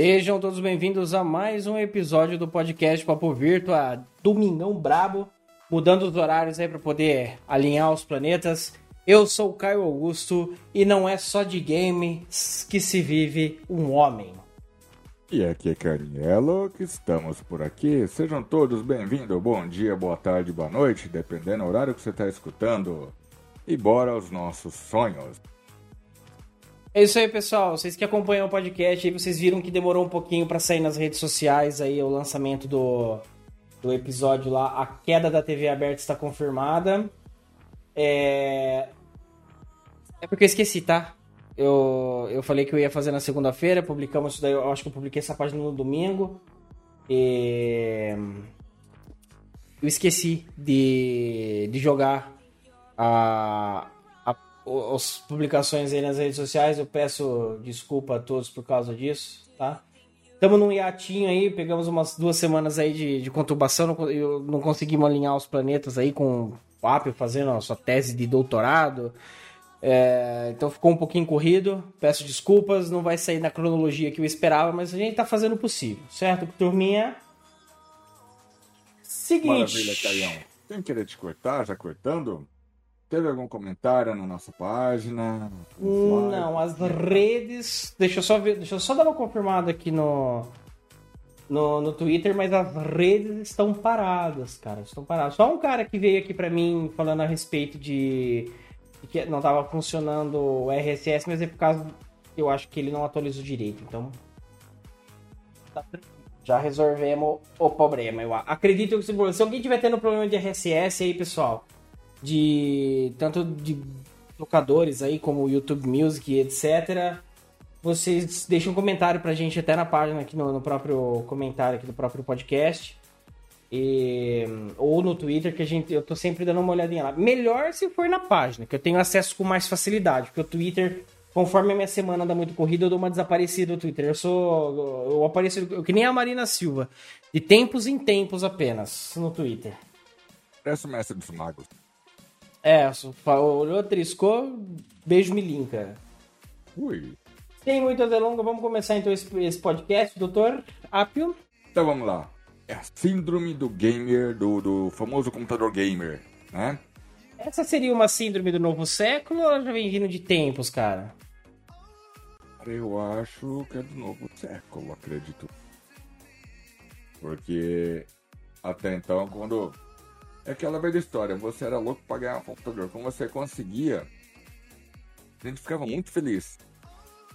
Sejam todos bem-vindos a mais um episódio do podcast Papo Virtua, Domingão Brabo, mudando os horários aí para poder alinhar os planetas. Eu sou o Caio Augusto e não é só de games que se vive um homem. E aqui é Carinhelo, que estamos por aqui. Sejam todos bem-vindos. Bom dia, boa tarde, boa noite, dependendo do horário que você está escutando. E bora aos nossos sonhos. É isso aí, pessoal. Vocês que acompanham o podcast, aí vocês viram que demorou um pouquinho para sair nas redes sociais aí o lançamento do, do episódio lá. A queda da TV aberta está confirmada. É... é porque eu esqueci, tá? Eu, eu falei que eu ia fazer na segunda-feira, publicamos isso daí, eu acho que eu publiquei essa página no domingo. E... Eu esqueci de, de jogar a, as publicações aí nas redes sociais. Eu peço desculpa a todos por causa disso, tá? Estamos num hiatinho aí, pegamos umas duas semanas aí de, de conturbação, não, eu não conseguimos alinhar os planetas aí com o Apio fazendo a sua tese de doutorado. É, então ficou um pouquinho corrido, peço desculpas, não vai sair na cronologia que eu esperava, mas a gente tá fazendo o possível, certo, turminha? Seguinte. Maravilha, Caião. Sem querer te cortar, já cortando, teve algum comentário na nossa página? Hum, Não, as redes. Deixa eu só ver, deixa eu só dar uma confirmada aqui no, no, no Twitter, mas as redes estão paradas, cara. Estão paradas. Só um cara que veio aqui pra mim falando a respeito de, de que não tava funcionando o RSS, mas é por causa. Eu acho que ele não atualizou direito, então. tá tranquilo. Já resolvemos o problema, eu acredito que se, se alguém tiver tendo problema de RSS aí, pessoal, de tanto de tocadores aí como YouTube Music, etc. Vocês deixem um comentário pra gente até na página aqui no, no próprio comentário aqui do próprio podcast. E, ou no Twitter, que a gente, eu tô sempre dando uma olhadinha lá. Melhor se for na página, que eu tenho acesso com mais facilidade, porque o Twitter, conforme a minha semana anda muito corrida, eu dou uma desaparecida no Twitter. Eu sou. Eu apareço eu, que nem a Marina Silva. De tempos em tempos apenas no Twitter. Parece o mestre dos magos. É, olhou, triscou, beijo me linka. Ui. Sem muita delonga, vamos começar então esse, esse podcast, doutor Apio. Então vamos lá. É a síndrome do gamer, do, do famoso computador gamer, né? Essa seria uma síndrome do novo século ou ela já vem vindo de tempos, cara? Eu acho que é do novo século, acredito. Porque até então, quando. É aquela velha história, você era louco pra ganhar um computador. Quando você conseguia, a gente ficava muito feliz.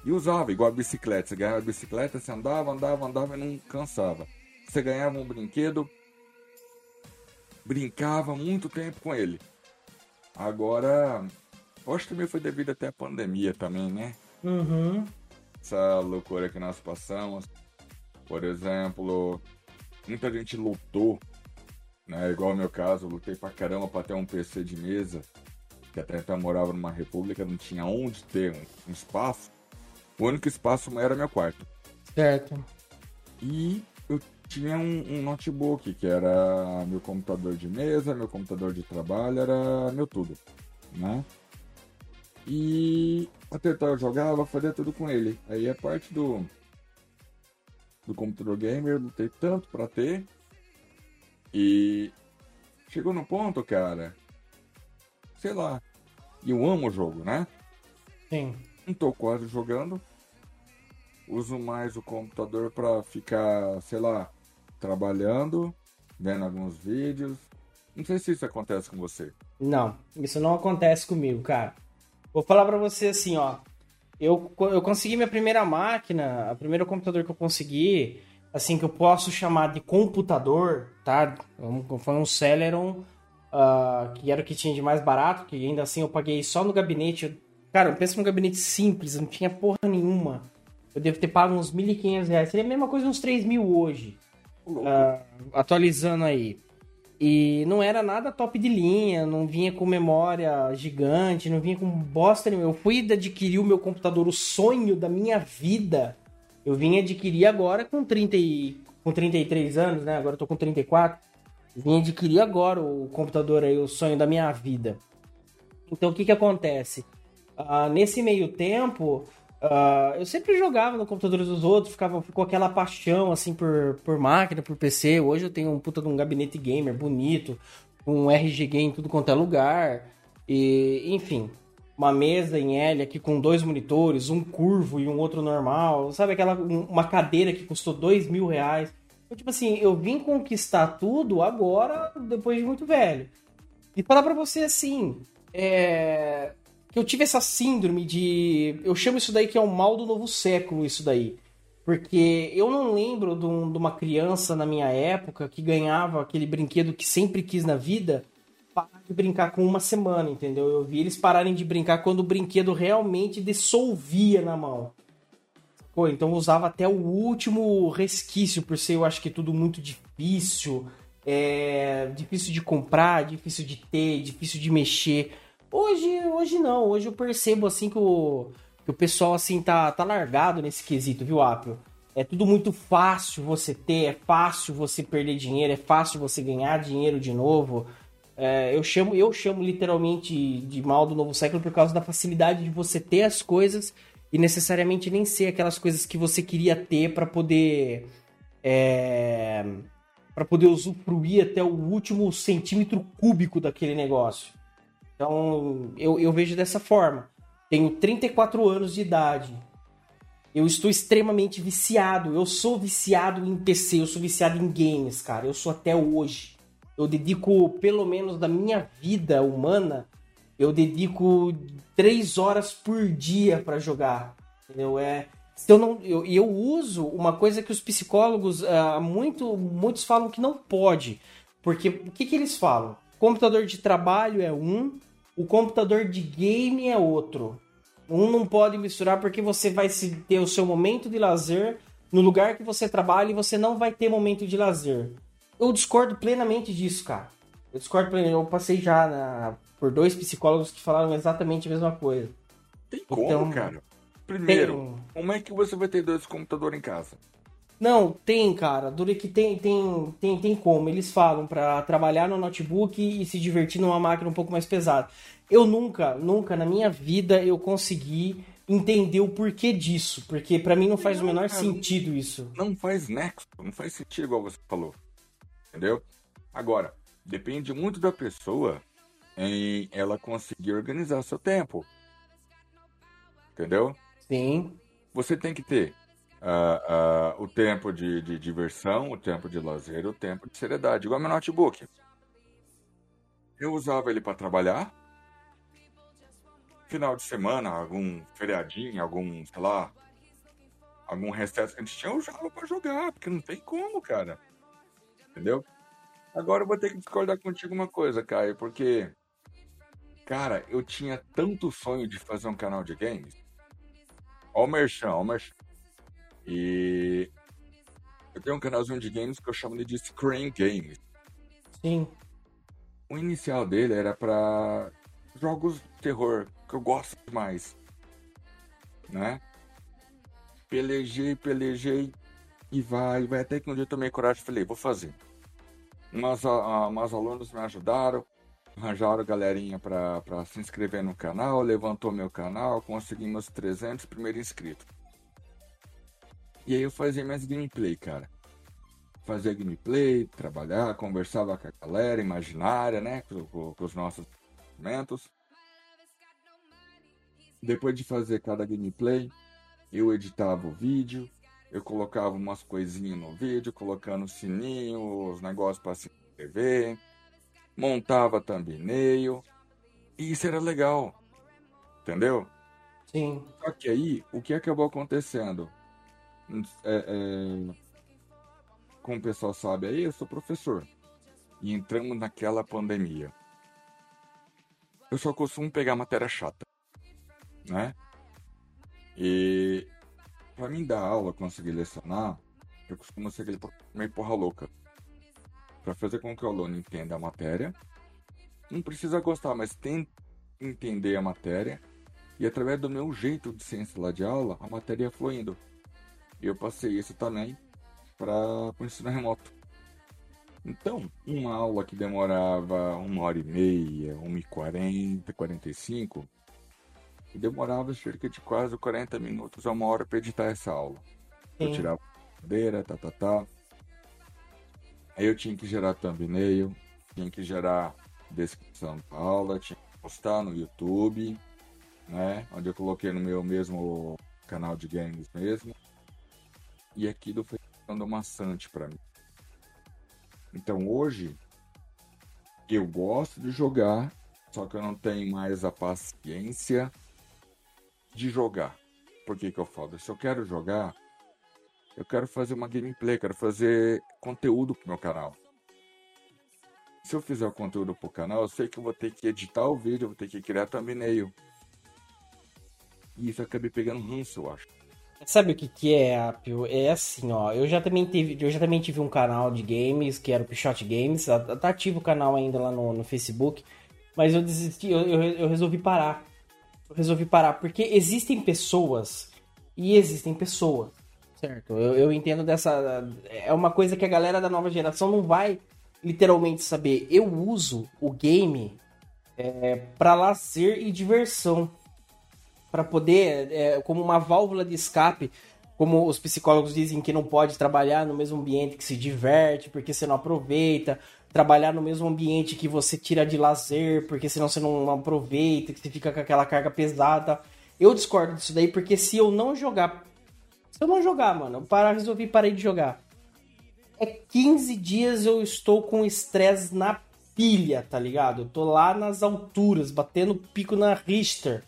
E usava, igual a bicicleta. Você ganhava a bicicleta, você andava, andava, andava e não cansava. Você ganhava um brinquedo, brincava muito tempo com ele. Agora, acho que também foi devido até à pandemia também, né? Uhum. essa loucura que nós passamos. Por exemplo, muita gente lutou, né? Igual o meu caso, eu lutei pra caramba pra ter um PC de mesa. Que até então eu morava numa república, não tinha onde ter um, um espaço. O único espaço era meu quarto. Certo. E eu tinha um, um notebook, que era meu computador de mesa, meu computador de trabalho, era meu tudo, né? E até então eu jogava, fazia tudo com ele. Aí a parte do do computador gamer eu lutei tanto pra ter. E chegou no ponto, cara. Sei lá. E eu amo o jogo, né? Sim. Não tô quase jogando. Uso mais o computador pra ficar, sei lá, trabalhando, vendo alguns vídeos. Não sei se isso acontece com você. Não, isso não acontece comigo, cara. Vou falar pra você assim, ó. Eu, eu consegui minha primeira máquina, o primeiro computador que eu consegui, assim, que eu posso chamar de computador, tá? Foi um Celeron, ah, que era o que tinha de mais barato, que ainda assim eu paguei só no gabinete. Cara, eu penso num gabinete simples, não tinha porra nenhuma. Eu devo ter pago uns 1.500 reais. Seria a mesma coisa uns 3 mil hoje. Ah, atualizando aí. E não era nada top de linha, não vinha com memória gigante, não vinha com bosta nenhuma. Eu fui adquirir o meu computador, o sonho da minha vida, Eu vim adquirir agora com, 30 e, com 33 anos, né? Agora eu tô com 34. Vim adquirir agora o computador aí, o sonho da minha vida. Então o que que acontece? Ah, nesse meio tempo, ah, eu sempre jogava no computador dos outros, ficava com aquela paixão assim por, por máquina, por PC. Hoje eu tenho um puta de um gabinete gamer bonito, um RG Game em tudo quanto é lugar. E, enfim, uma mesa em L aqui com dois monitores, um curvo e um outro normal. Sabe aquela um- uma cadeira que custou dois mil reais. Então, tipo assim, eu vim conquistar tudo agora, depois de muito velho. E falar pra você assim, é, eu tive essa síndrome de. Eu chamo isso daí que é o mal do novo século, isso daí. Porque eu não lembro de, um- de uma criança na minha época que ganhava aquele brinquedo que sempre quis na vida parar de brincar com uma semana, entendeu? Eu vi eles pararem de brincar quando o brinquedo realmente dissolvia na mão. Pô, então eu usava até o último resquício, por ser eu acho que tudo muito difícil, é, difícil de comprar, difícil de ter, difícil de mexer. Hoje, hoje não, hoje eu percebo assim que o, que o pessoal assim tá, tá largado nesse quesito, viu, Apio? É tudo muito fácil você ter, é fácil você perder dinheiro, é fácil você ganhar dinheiro de novo. É, eu chamo, eu chamo literalmente de mal do novo século por causa da facilidade de você ter as coisas e necessariamente nem ser aquelas coisas que você queria ter para poder é, para poder usufruir até o último centímetro cúbico daquele negócio. Então eu, eu vejo dessa forma. Tenho 34 anos de idade. Eu estou extremamente viciado. Eu sou viciado em PC, eu sou viciado em games, cara. Eu sou até hoje. Eu dedico, pelo menos da minha vida humana, eu dedico três horas por dia para jogar. Entendeu? É, se eu não, eu, eu uso uma coisa que os psicólogos, ah, muito, muitos falam que não pode. Porque o que, que eles falam? Computador de trabalho é um, o computador de game é outro. Um não pode misturar porque você vai ter o seu momento de lazer no lugar que você trabalha e você não vai ter momento de lazer. Eu discordo plenamente disso, cara. Eu discordo plenamente. Eu passei já na- por dois psicólogos que falaram exatamente a mesma coisa. Tem como, Então, cara? Primeiro, Tem- como é que você vai ter dois computadores em casa? Não, tem, cara. Dura que tem, tem, tem, tem como. Eles falam pra trabalhar no notebook e se divertir numa máquina um pouco mais pesada. Eu nunca, nunca na minha vida eu consegui entender o porquê disso, porque pra mim não faz o Não, menor cara. sentido isso. Não faz nexo, não faz sentido igual você falou. Entendeu? Agora, depende muito da pessoa em ela conseguir organizar seu tempo. Entendeu? Sim, Você tem que ter ah, ah, o tempo de, de diversão, o tempo de lazer, o tempo de seriedade. Igual meu notebook. Eu usava ele para trabalhar. Final de semana, algum feriadinho, algum, sei lá, algum recesso que a gente tinha, eu usava para jogar, porque não tem como, cara. Entendeu? Agora eu vou ter que discordar contigo uma coisa, Caio, porque, cara, eu tinha tanto sonho de fazer um canal de games. Ó o Merchan, ó o Merchan. E eu tenho um canalzinho de games que eu chamo de Screen Games. sim. O inicial dele era pra jogos de terror, que eu gosto demais. Né? Pelejei, pelejei e vai, vai. Até que um dia eu tomei coragem e falei, vou fazer. Umas, a- umas alunos me ajudaram, arranjaram galerinha pra se inscrever no canal, levantou meu canal, conseguimos 300 primeiros inscritos. E aí eu fazia minhas gameplay, cara. Fazia gameplay, trabalhar, conversava com a galera imaginária, né? Com, com- com os nossos movimentos. Depois de fazer cada gameplay, eu editava o vídeo, eu colocava umas coisinhas no vídeo, colocando sininho, os negócios para se inscrever, montava thumbnail, e isso era legal, entendeu? Sim. Só que aí, o que acabou acontecendo? É, é, como o pessoal sabe aí, eu sou professor. E entramos naquela pandemia. Eu só costumo pegar matéria chata, né? E pra mim dar aula, conseguir lecionar, eu costumo ser aquele meio porra louca. Pra fazer com que o aluno entenda a matéria. Não precisa gostar, mas tem entender a matéria e através do meu jeito de em sala de aula, a matéria ia fluindo. Eu passei isso também para o ensino remoto. Então, uma aula que demorava uma hora e meia, uma e quarenta, quarenta e cinco, demorava cerca de quase 40 minutos a uma hora para editar essa aula. Eu Sim. tirava a cadeira, tá, tá, tá. Aí eu tinha que gerar thumbnail, tinha que gerar descrição da aula, tinha que postar no YouTube, né? Onde eu coloquei no meu mesmo canal de games mesmo. E aquilo foi ficando maçante para mim. Então hoje eu gosto de jogar, só que eu não tenho mais a paciência de jogar. Por que, que eu falo? Se eu quero jogar, eu quero fazer uma gameplay, quero fazer conteúdo pro meu canal. Se eu fizer conteúdo pro canal, eu sei que eu vou ter que editar o vídeo, eu vou ter que criar thumbnail. E isso eu acabei pegando ranço, eu acho. Sabe o que que é, Apio? É assim, ó. Eu já também tive, eu já também tive um canal de games, que era o Pichote Games. Tá ativo o canal ainda lá no, no Facebook. Mas eu desisti, eu, eu, eu resolvi parar. Resolvi parar, porque existem pessoas e existem pessoas, certo? Eu, eu entendo dessa. É uma coisa que a galera da nova geração não vai literalmente saber. Eu uso o game é, para lazer e diversão para poder, é, como uma válvula de escape, como os psicólogos dizem que não pode trabalhar no mesmo ambiente que se diverte, porque você não aproveita, trabalhar no mesmo ambiente que você tira de lazer, porque senão você não aproveita, que você fica com aquela carga pesada. Eu discordo disso daí, porque se eu não jogar. Se eu não jogar, mano, eu para, resolvi parar de jogar. É 15 dias eu estou com estresse na pilha, tá ligado? Eu tô lá nas alturas, batendo pico na Richter.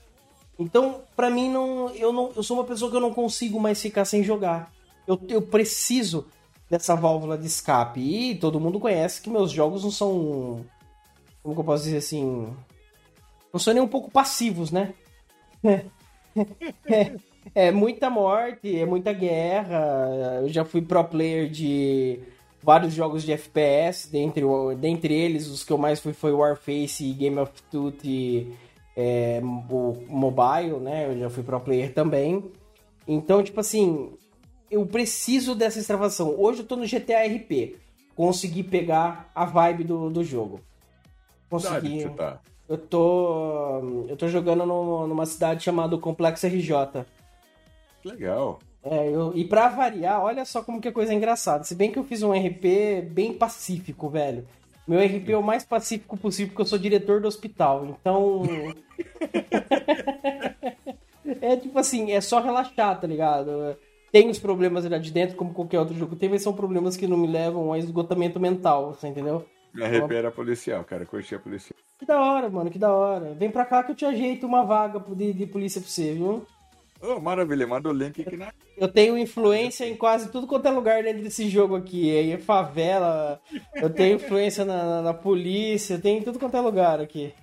Então, pra mim, não, eu não, eu sou uma pessoa que eu não consigo mais ficar sem jogar. Eu, eu preciso dessa válvula de escape. E todo mundo conhece que meus jogos não são. Como que eu posso dizer assim? Não são nem um pouco passivos, né? É, é muita morte, é muita guerra. Eu já fui pro player de vários jogos de FPS, dentre, dentre eles os que eu mais fui foi Warface e Game of Duty é, o mobile, né? Eu já fui pro player também. Então, tipo assim, eu preciso dessa extravação. Hoje eu tô no GTA RP. Consegui pegar a vibe do, do jogo. Consegui. tá. Eu tô. Eu tô jogando no- numa cidade chamada Complexo RJ. Legal. É, eu- e pra variar, olha só como que é coisa engraçada. Se bem que eu fiz um RP bem pacífico, velho. Meu RP é o mais pacífico possível, porque eu sou diretor do hospital. Então. é tipo assim, é só relaxar, tá ligado? Tem os problemas lá de dentro, como qualquer outro jogo tem, mas são problemas que não me levam a esgotamento mental, você entendeu? Minha RP era policial, cara. Curtia policial. Que da hora, mano, que da hora. Vem pra cá que eu te ajeito uma vaga de, de polícia pra você, viu? Ô, maravilha, manda o link aqui na. Eu tenho influência em quase tudo quanto é lugar dentro desse jogo aqui. Aí é favela, eu tenho influência na, na, na polícia, tem em tudo quanto é lugar aqui.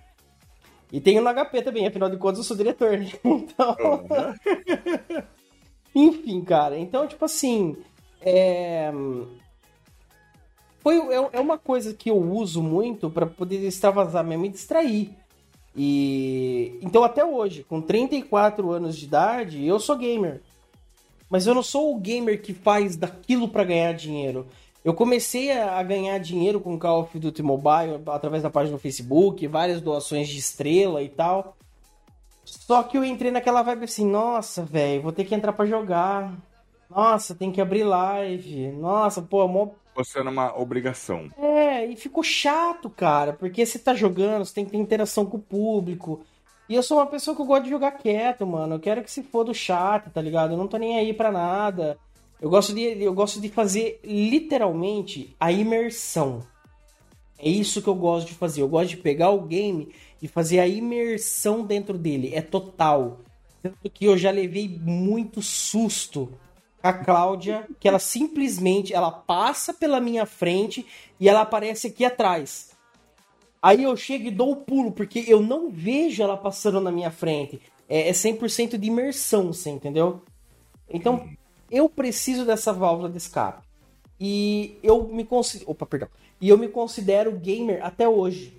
E tenho no HP também, afinal de contas eu sou diretor, né? Então. Aham. Enfim, cara. Então, tipo assim. É... Foi, é, é uma coisa que eu uso muito pra poder extravasar mesmo e distrair. E. Então, até hoje, com 34 anos de idade, eu sou gamer. Mas eu não sou o gamer que faz daquilo pra ganhar dinheiro. Eu comecei a a ganhar dinheiro com Call of Duty Mobile através da página do Facebook, várias doações de estrela e tal. Só que eu entrei naquela vibe assim, nossa, velho, vou ter que entrar pra jogar. Nossa, tem que abrir live. Nossa, pô, mó Você numa obrigação. é, e ficou chato, cara, porque você tá jogando, você tem que ter interação com o público. E eu sou uma pessoa que eu gosto de jogar quieto, mano. Eu quero que se for do chat, tá ligado? Eu não tô nem aí pra nada. Eu gosto de, eu gosto de fazer literalmente a imersão. É isso que eu gosto de fazer. Eu gosto de pegar o game e fazer a imersão dentro dele. É total. Tanto que eu já levei muito susto a Cláudia, que ela simplesmente ela passa pela minha frente e ela aparece aqui atrás. Aí eu chego e dou o pulo, porque eu não vejo ela passando na minha frente. É, é 100% de imersão, você entendeu? Então, eu preciso dessa válvula de escape. E eu me considero. Opa, perdão. E eu me considero gamer até hoje.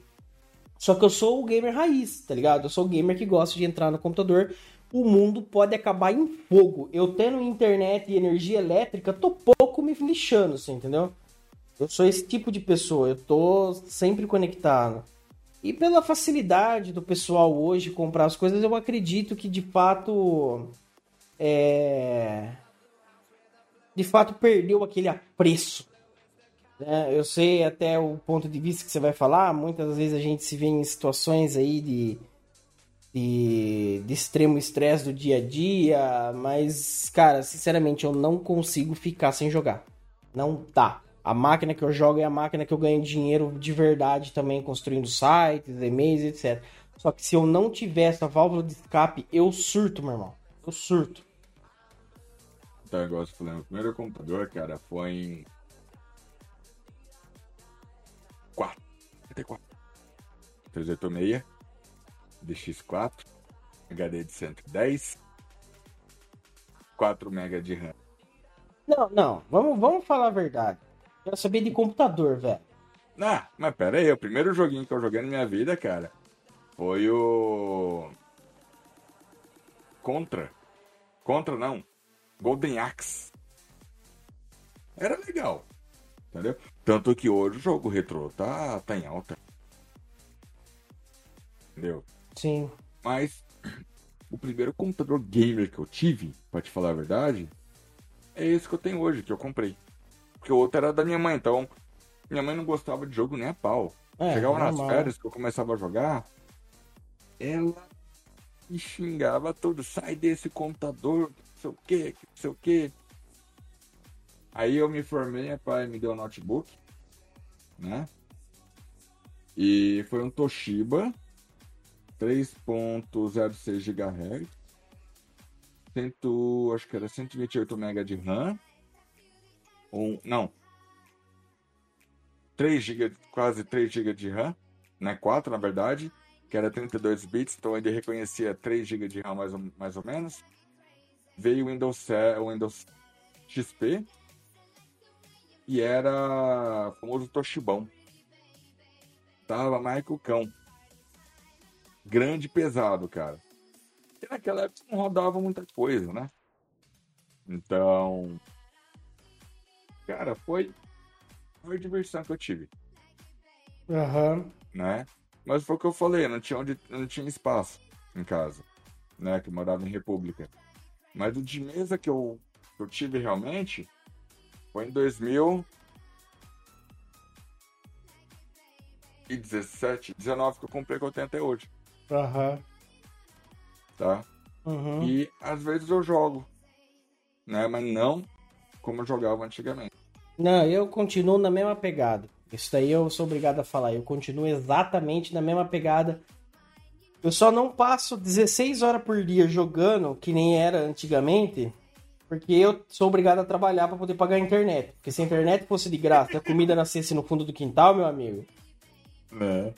Só que eu sou o gamer raiz, tá ligado? Eu sou o gamer que gosta de entrar no computador, o mundo pode acabar em fogo. Eu tendo internet e energia elétrica, tô pouco me lixando, você entendeu? Eu sou esse tipo de pessoa, eu tô sempre conectado. E pela facilidade do pessoal hoje comprar as coisas, eu acredito que de fato é de fato perdeu aquele apreço. né? eu sei até o ponto de vista que você vai falar. Muitas vezes a gente se vê em situações aí de, de, de extremo estresse do dia a dia, mas cara, sinceramente eu não consigo ficar sem jogar. Não dá. A máquina que eu jogo é a máquina que eu ganho dinheiro de verdade também construindo sites, e-mails, etc. Só que se eu não tiver essa válvula de escape, eu surto, meu irmão. Eu surto. Igual você falou, meu primeiro computador, cara, foi em 4. 94. 386, DX4, HD de 110, 4 MB de RAM. Não, não, vamos, vamos falar a verdade. Quero saber de computador, velho. Ah, mas pera aí, o primeiro joguinho que eu joguei na minha vida, cara, foi o. Contra. Contra não. Golden Axe. Era legal. Entendeu? Tanto que hoje o jogo retrô tá, tá em alta. Entendeu? Sim. Mas o primeiro computador gamer que eu tive, pra te falar a verdade, é esse que eu tenho hoje, que eu comprei. Porque o outro era da minha mãe, então minha mãe não gostava de jogo nem a pau. É, Chegava nas normal. férias que eu começava a jogar, ela me xingava tudo, sai desse computador, sei o que, que não sei o que. Aí eu me formei, meu pai me deu um notebook, né? E foi um Toshiba 3.06 GHz, 100, acho que era 128 MB de RAM, um, não, 3 GB, quase 3 GB de RAM, né? 4 na verdade, que era 32 bits, então ele reconhecia 3 GB de RAM mais ou, mais ou menos. Veio o Windows, 7, o Windows XP e era o famoso Toshibão. Tava mais que o cão. Grande e pesado, cara. E naquela época não rodava muita coisa, né? Então. Cara, foi a maior diversão que eu tive, Aham. né? Mas foi o que eu falei, não tinha, onde, não tinha espaço em casa, né? Que eu morava em República. Mas o de mesa que eu, que eu tive realmente foi em 2017, 19 que eu comprei que eu tenho até hoje, Aham. tá? Uhum. E às vezes eu jogo, né? Mas não como eu jogava antigamente. Não, eu continuo na mesma pegada. Isso daí eu sou obrigado a falar. Eu continuo exatamente na mesma pegada. Eu só não passo 16 horas por dia jogando, que nem era antigamente, porque eu sou obrigado a trabalhar para poder pagar a internet. Porque se a internet fosse de graça a comida nascesse no fundo do quintal, meu amigo, Né?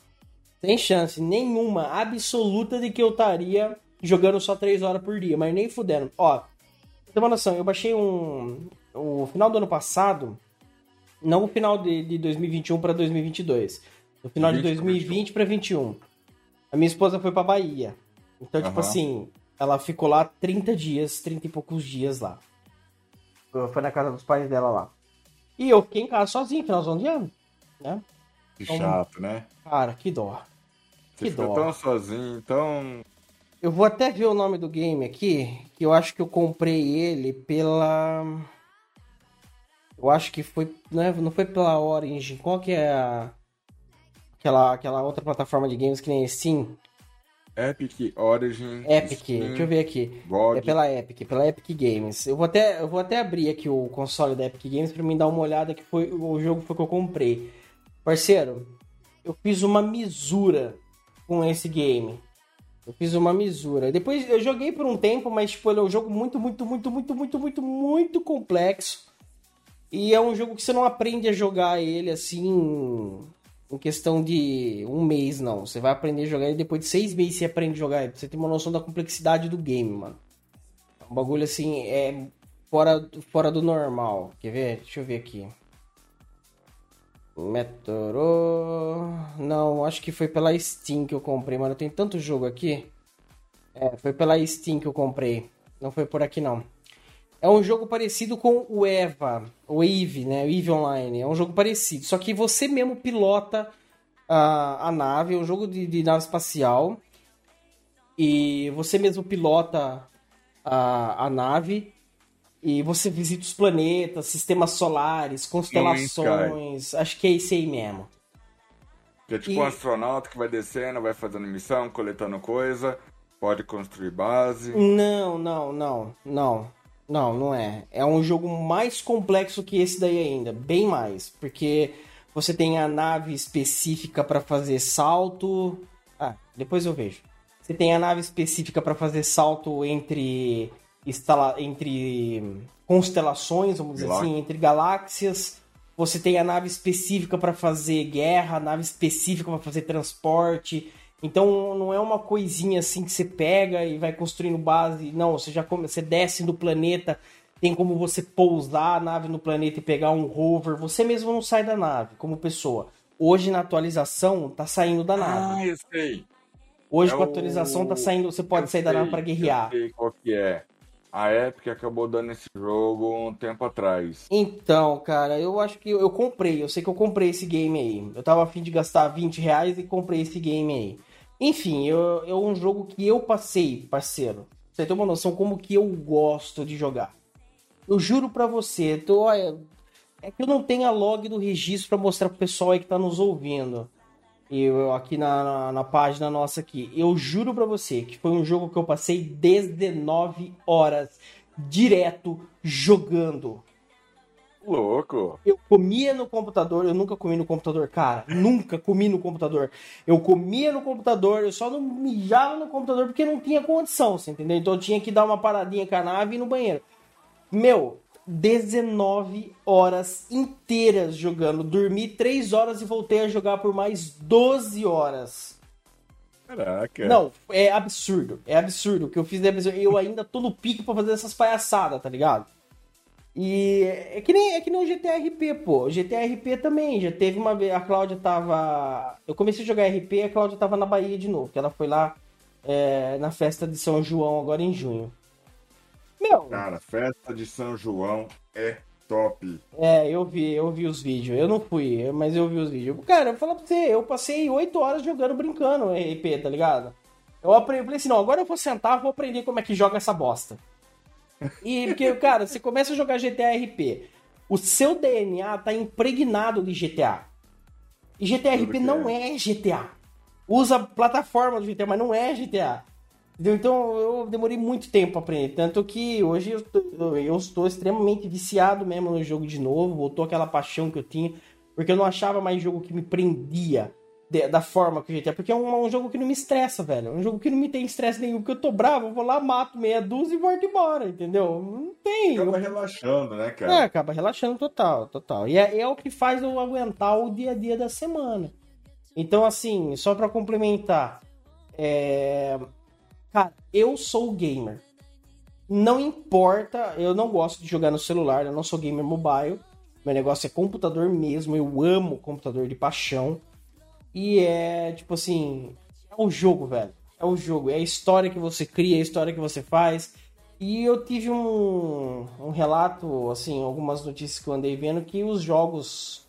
sem chance nenhuma, absoluta, de que eu estaria jogando só 3 horas por dia, mas nem fudendo. Ó, ter uma noção, eu baixei um. O final do ano passado, não o final de, de 2021 para 2022, o final de 20 pra 2020 para 21. A minha esposa foi pra Bahia. Então, tipo Aham. assim, ela ficou lá 30 dias, 30 e poucos dias lá. Foi na casa dos pais dela lá. E eu fiquei em casa sozinho, finalzão de ano, né? Que Então- chato, né? Cara, que dó. Você Que dó. tão sozinho, tão. Eu vou até ver o nome do game aqui, que eu acho que eu comprei ele pela. Eu acho que foi. Não, é- não foi pela Origin. Qual que é a. Aquela, aquela outra plataforma de games que nem Steam? Epic, Origin, Epic. Steam, Deixa eu ver aqui. É pela Epic, pela Epic Games. Eu vou até, eu vou até abrir aqui o console da Epic Games pra mim dar uma olhada que foi o jogo foi que eu comprei. Parceiro, eu fiz uma misura com esse game. Eu fiz uma misura. Depois eu joguei por um tempo, mas tipo, ele é um jogo muito, muito, muito, muito, muito, muito, muito complexo. E é um jogo que você não aprende a jogar ele assim em questão de um mês, não. Você vai aprender a jogar ele depois de seis meses você aprende a jogar ele. Você ter uma noção da complexidade do game, mano. É um bagulho assim, é fora, fora do normal. Quer ver? Deixa eu ver aqui. Metoro. Não, acho que foi pela Steam que eu comprei, mano. Tem tanto jogo aqui. É, foi pela Steam que eu comprei. Não foi por aqui, não. É um jogo parecido com o EVA, o EVE, né? O EVE Online. É um jogo parecido. Só que você mesmo pilota a, a nave. É um jogo de, de nave espacial. E você mesmo pilota a, a nave. E você visita os planetas, sistemas solares, constelações. Acho que é esse aí mesmo. Que é tipo E- um astronauta que vai descendo, vai fazendo missão, coletando coisa, pode construir base. Não, não, não, não. Não, não é. É um jogo mais complexo que esse daí ainda, bem mais, porque você tem a nave específica para fazer salto. Ah, depois eu vejo. Você tem a nave específica para fazer salto entre instala... entre constelações, vamos dizer assim, entre galáxias. Você tem a nave específica para fazer guerra, a nave específica para fazer transporte. Então não é uma coisinha assim que você pega e vai construindo base. Não, você já come... você desce do planeta, tem como você pousar a nave no planeta e pegar um rover. Você mesmo não sai da nave como pessoa. Hoje na atualização tá saindo da nave. Ah, eu sei. Hoje é com a o- atualização tá saindo, você pode Eu sair da nave sei, para guerrear. Eu sei qual que é. A Epic acabou dando esse jogo um tempo atrás. Então, cara, eu acho que eu, eu comprei. Eu sei que eu comprei esse game aí. Eu tava afim de gastar 20 reais e comprei esse game aí. Enfim, eu- é um jogo que eu passei, parceiro. Você tem uma noção como que eu gosto de jogar. Eu juro pra você, tô, olha, é que eu não tenho a log do registro pra mostrar pro pessoal aí que tá nos ouvindo. Eu, aqui na, na, na página nossa aqui. Eu juro pra você que foi um jogo que eu passei 19 horas direto jogando. Louco! Eu comia no computador, eu nunca comi no computador, cara. Nunca comi no computador. Eu comia no computador, eu só não mijava no computador porque não tinha condição, você entendeu? Então eu tinha que dar uma paradinha com a nave e ir no banheiro. Meu, 19 horas inteiras jogando. Dormi 3 horas e voltei a jogar por mais 12 horas. Caraca. Não, é absurdo. É absurdo. O que eu fiz. Eu ainda tô no pique pra fazer essas palhaçadas, tá ligado? E é que nem, é que nem o GTA RP, pô. O GTA RP também. Já teve uma vez. A Cláudia tava. Eu comecei a jogar RP e a Cláudia tava na Bahia de novo. Que ela foi lá é, na festa de São João agora em junho. Meu, Cara, festa de São João é top. É, eu vi, eu vi os vídeos. Eu não fui, mas eu vi os vídeos. Cara, eu vou falar pra você, eu passei 8 horas jogando, brincando RP, tá ligado? Eu aprendi, falei assim, não, agora eu vou sentar, vou aprender como é que joga essa bosta. E, porque, cara, você começa a jogar GTA RP, o seu DNA tá impregnado de GTA. E GTA Tudo RP não é GTA. Usa plataforma do GTA, mas não é GTA. Então eu demorei muito tempo pra aprender. Tanto que hoje eu, tô- eu estou extremamente viciado mesmo no jogo de novo. Voltou aquela paixão que eu tinha. Porque eu não achava mais jogo que me prendia de- da forma que o GTA. Porque é um, um jogo que não me estressa, velho. É um jogo que não me tem estresse nenhum. Porque eu tô bravo, eu vou lá, mato meia dúzia e volto embora, entendeu? Não tem. Acaba Eu- relaxando, né, é, cara? acaba relaxando total, total. E é, é o que faz eu aguentar o dia a dia da semana. Então, assim, só pra complementar, é... cara, eu sou gamer. Não importa, eu não gosto de jogar no celular, eu não sou gamer mobile. Meu negócio é computador mesmo, eu amo computador de paixão. E é, tipo assim, é o jogo, velho. É o jogo, é a história que você cria, é a história que você faz. E eu tive um, um relato, assim, algumas notícias que eu andei vendo que os jogos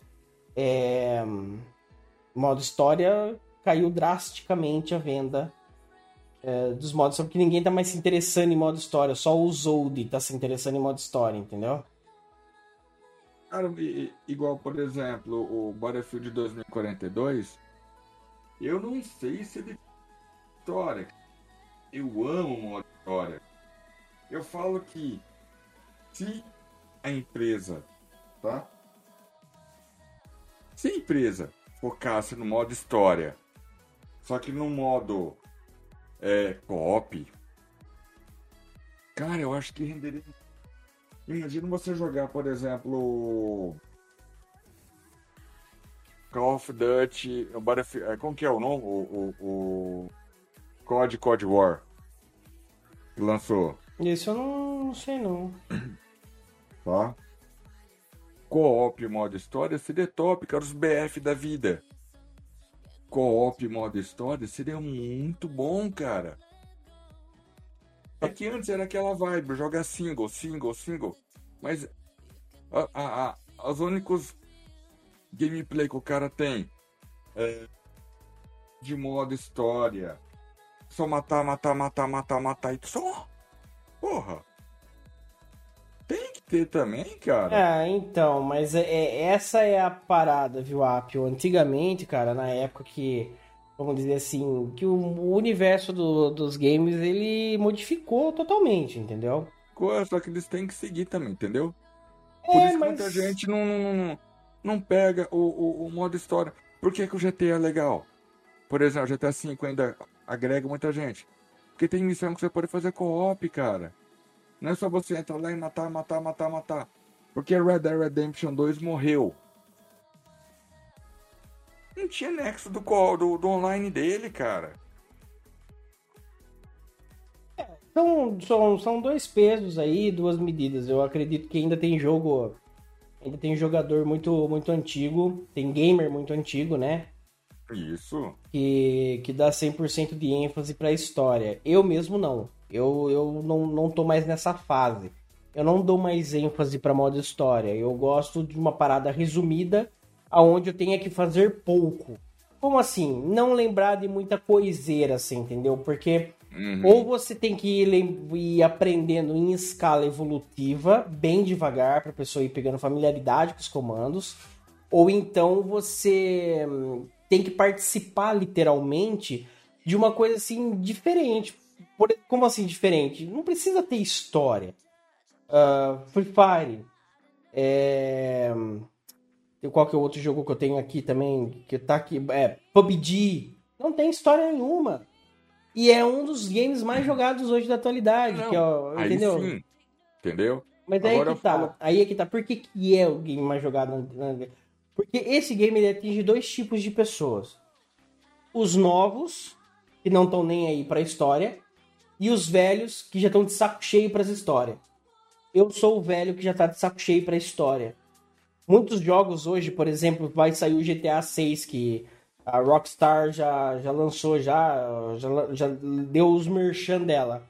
é, modo história caiu drasticamente a venda é, dos modos, só que ninguém tá mais se interessando em modo história, só o Zold tá se interessando em modo história, entendeu? Cara, igual, por exemplo, o Battlefield 2042, eu não sei se ele história. Eu amo modo história. Eu falo que se a empresa, tá? Se a empresa focasse no modo história, só que no modo é, co-op, cara, eu acho que renderia Imagina você jogar, por exemplo, Call of Duty, Battlefield, é, como que é o nome? O, o, o COD COD War que lançou, Isso eu não, não sei não. tá? Co-op modo história seria top, cara, os BF da vida. Co-op modo história seria muito bom, cara. É que antes era aquela vibe, jogar single, single, single. Mas a, a, a- os únicos gameplay que o cara tem é de modo história. Só matar, matar, matar, matar, matar e só. Porra. Tem que ter também, cara. É, então, mas é, é- essa é a parada, viu, Apio? Antigamente, cara, na época que, vamos dizer assim, que o, o universo do- dos games, ele modificou totalmente, entendeu? Só que eles têm que seguir também, entendeu? É, Por isso que mas- muita gente não, não, não, não pega o, o, o modo história. Por que, que o GTA é legal? Por exemplo, o GTA V ainda agrega muita gente. Porque tem missão que você pode fazer co-op, cara. Não é só você entrar lá e matar, matar, matar, matar. Porque Red Dead Redemption 2 morreu. Não tinha nexo do, do, do online dele, cara. São, são, são dois pesos aí, duas medidas. Eu acredito que ainda tem jogo, ainda tem jogador muito, muito antigo, tem gamer muito antigo, né? Isso. que, que dá 100% de ênfase pra história. Eu mesmo não. Eu, eu não, não tô mais nessa fase. Eu não dou mais ênfase pra modo história. Eu gosto de uma parada resumida, aonde eu tenha que fazer pouco. Como assim? Não lembrar de muita coiseira, assim, entendeu? Porque Uhum. ou você tem que ir, ir aprendendo em escala evolutiva, bem devagar, para a pessoa ir pegando familiaridade com os comandos, ou então você hum, tem que participar literalmente de uma coisa assim diferente. Por- como assim diferente? Não precisa ter história. Ah, Free Fire. É... Qual que é o outro jogo que eu tenho aqui também? Que tá aqui. É, PUBG. Não tem história nenhuma. E é um dos games mais jogados hoje da atualidade. Não, que é, entendeu? sim. Entendeu? Mas aí Agora que tá. falo- Aí é que tá. Por que, que é o game mais jogado? na- na- Porque esse game ele atinge dois tipos de pessoas. Os novos, que não estão nem aí pra história, e os velhos, que já estão de saco cheio pras histórias. Eu sou o velho que já tá de saco cheio pra história. Muitos jogos hoje, por exemplo, vai sair o GTA 6, que a Rockstar já, já lançou, já, já, já deu os merchan dela.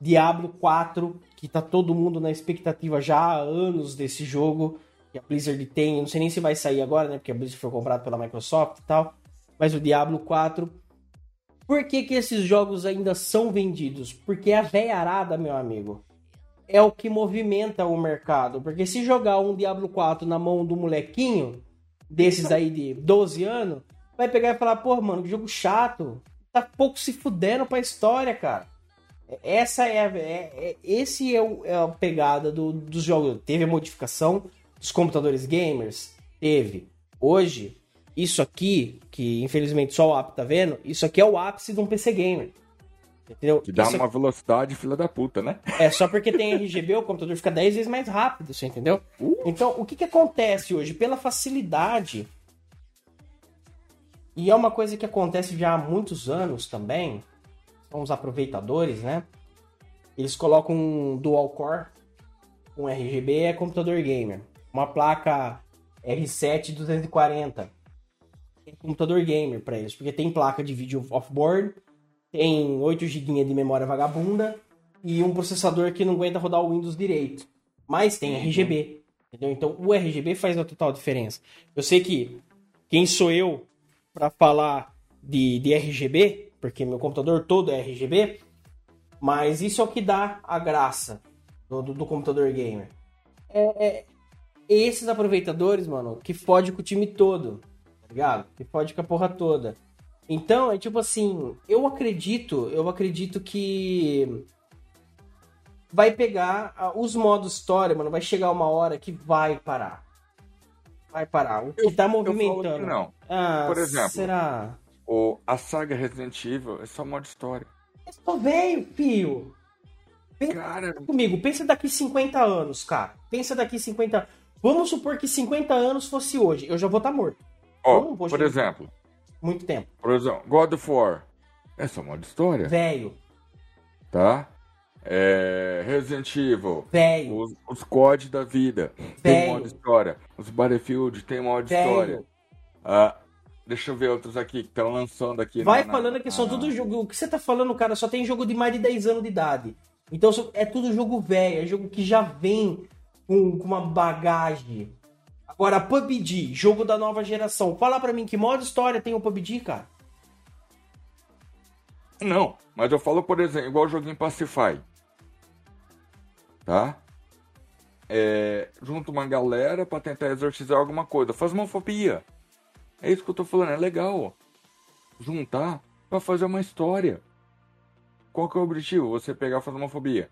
Diablo 4, que tá todo mundo na expectativa já há anos desse jogo, que a Blizzard tem, não sei nem se vai sair agora, né, porque a Blizzard foi comprada pela Microsoft e tal, mas o Diablo 4. Por que que esses jogos ainda são vendidos? Porque a veiarada, meu amigo, é o que movimenta o mercado, porque se jogar um Diablo 4 na mão do molequinho, desses aí de 12 anos, vai pegar e falar, pô, mano, que jogo chato, tá pouco se fudendo pra história, cara. Essa é, a- é- é- esse é, o- é a pegada do- dos jogos. Teve a modificação dos computadores gamers? Teve. Hoje, isso aqui, que infelizmente só o app tá vendo, isso aqui é o ápice de um PC gamer. Entendeu? Que dá Isso uma velocidade filha da puta, né? é só porque tem RGB, o computador fica 10 vezes mais rápido, você entendeu? Então, o que, que acontece hoje? Pela facilidade, e é uma coisa que acontece já há muitos anos também, são os aproveitadores, né? Eles colocam um dual core, um RGB é computador gamer, uma placa R7 240 é computador gamer para eles, porque tem placa de vídeo off-board, tem 8 GB de memória vagabunda e um processador que não aguenta rodar o Windows direito. Mas tem RGB, entendeu? Então o RGB faz a total diferença. Eu sei que quem sou eu para falar de, de RGB, porque meu computador todo é RGB, mas isso é o que dá a graça do, do- do computador gamer. É, é esses aproveitadores, mano, que fode com o time todo, tá ligado? Que fode com a porra toda. Então, é tipo assim, eu acredito, eu acredito que vai pegar os modos história, mano, vai chegar uma hora que vai parar. Vai parar. O que tá falo que movimentando. não. Ah, Por exemplo, Será? O, a saga Resident Evil é só modo história. Eu tô velho, fio. Cara, comigo, pensa daqui 50 anos, cara. Pensa daqui 50 Vamos supor que 50 anos fosse hoje. Eu já vou estar morto. ó, Não vou por chegar. exemplo, Muito tempo. por exemplo, God of War é só modo história, Velho. tá? É, Resident Evil, Velho. os, os COD da vida tem Velho. modo história. Os Battlefield tem modo Velho. história. Ah, deixa eu ver outros aqui que estão lançando aqui. Vai na- falando na- que são na- tudo jogo. O que você tá falando, cara, só tem jogo de mais de 10 anos de idade. Então é tudo jogo velho, é jogo que já vem com, com uma bagagem. Agora, PUBG, jogo da nova geração. Fala pra mim que modo história tem o PUBG, cara? Não, mas eu falo, por exemplo, igual o joguinho Pacify. Tá? É, junta uma galera pra tentar exorcizar alguma coisa. Fasmofobia. É isso que eu tô falando, é legal. Juntar pra fazer uma história. Qual que é o objetivo? Você pegar a fasmofobia.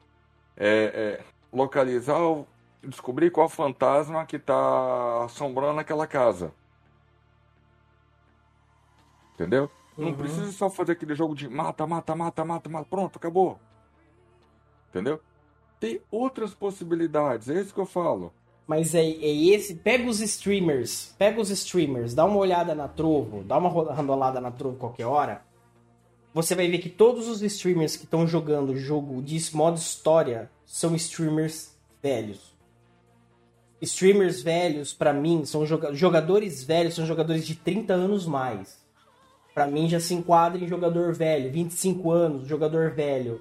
É, é localizar, o- descobrir qual fantasma que tá assombrando aquela casa. Entendeu? Não Uhum. precisa só fazer aquele jogo de mata, mata, mata, mata, mata, pronto, acabou. Entendeu? Tem outras possibilidades, é isso que eu falo. Mas é, é esse. Pega os streamers. Pega os streamers. Dá uma olhada na Trovo. Dá uma randolada na Trovo qualquer hora. Você vai ver que todos os streamers que estão jogando jogo de modo história são streamers velhos. Streamers velhos, pra mim, são joga- jogadores velhos, são jogadores de 30 anos mais. Pra mim já se enquadra em jogador velho, 25 anos, jogador velho.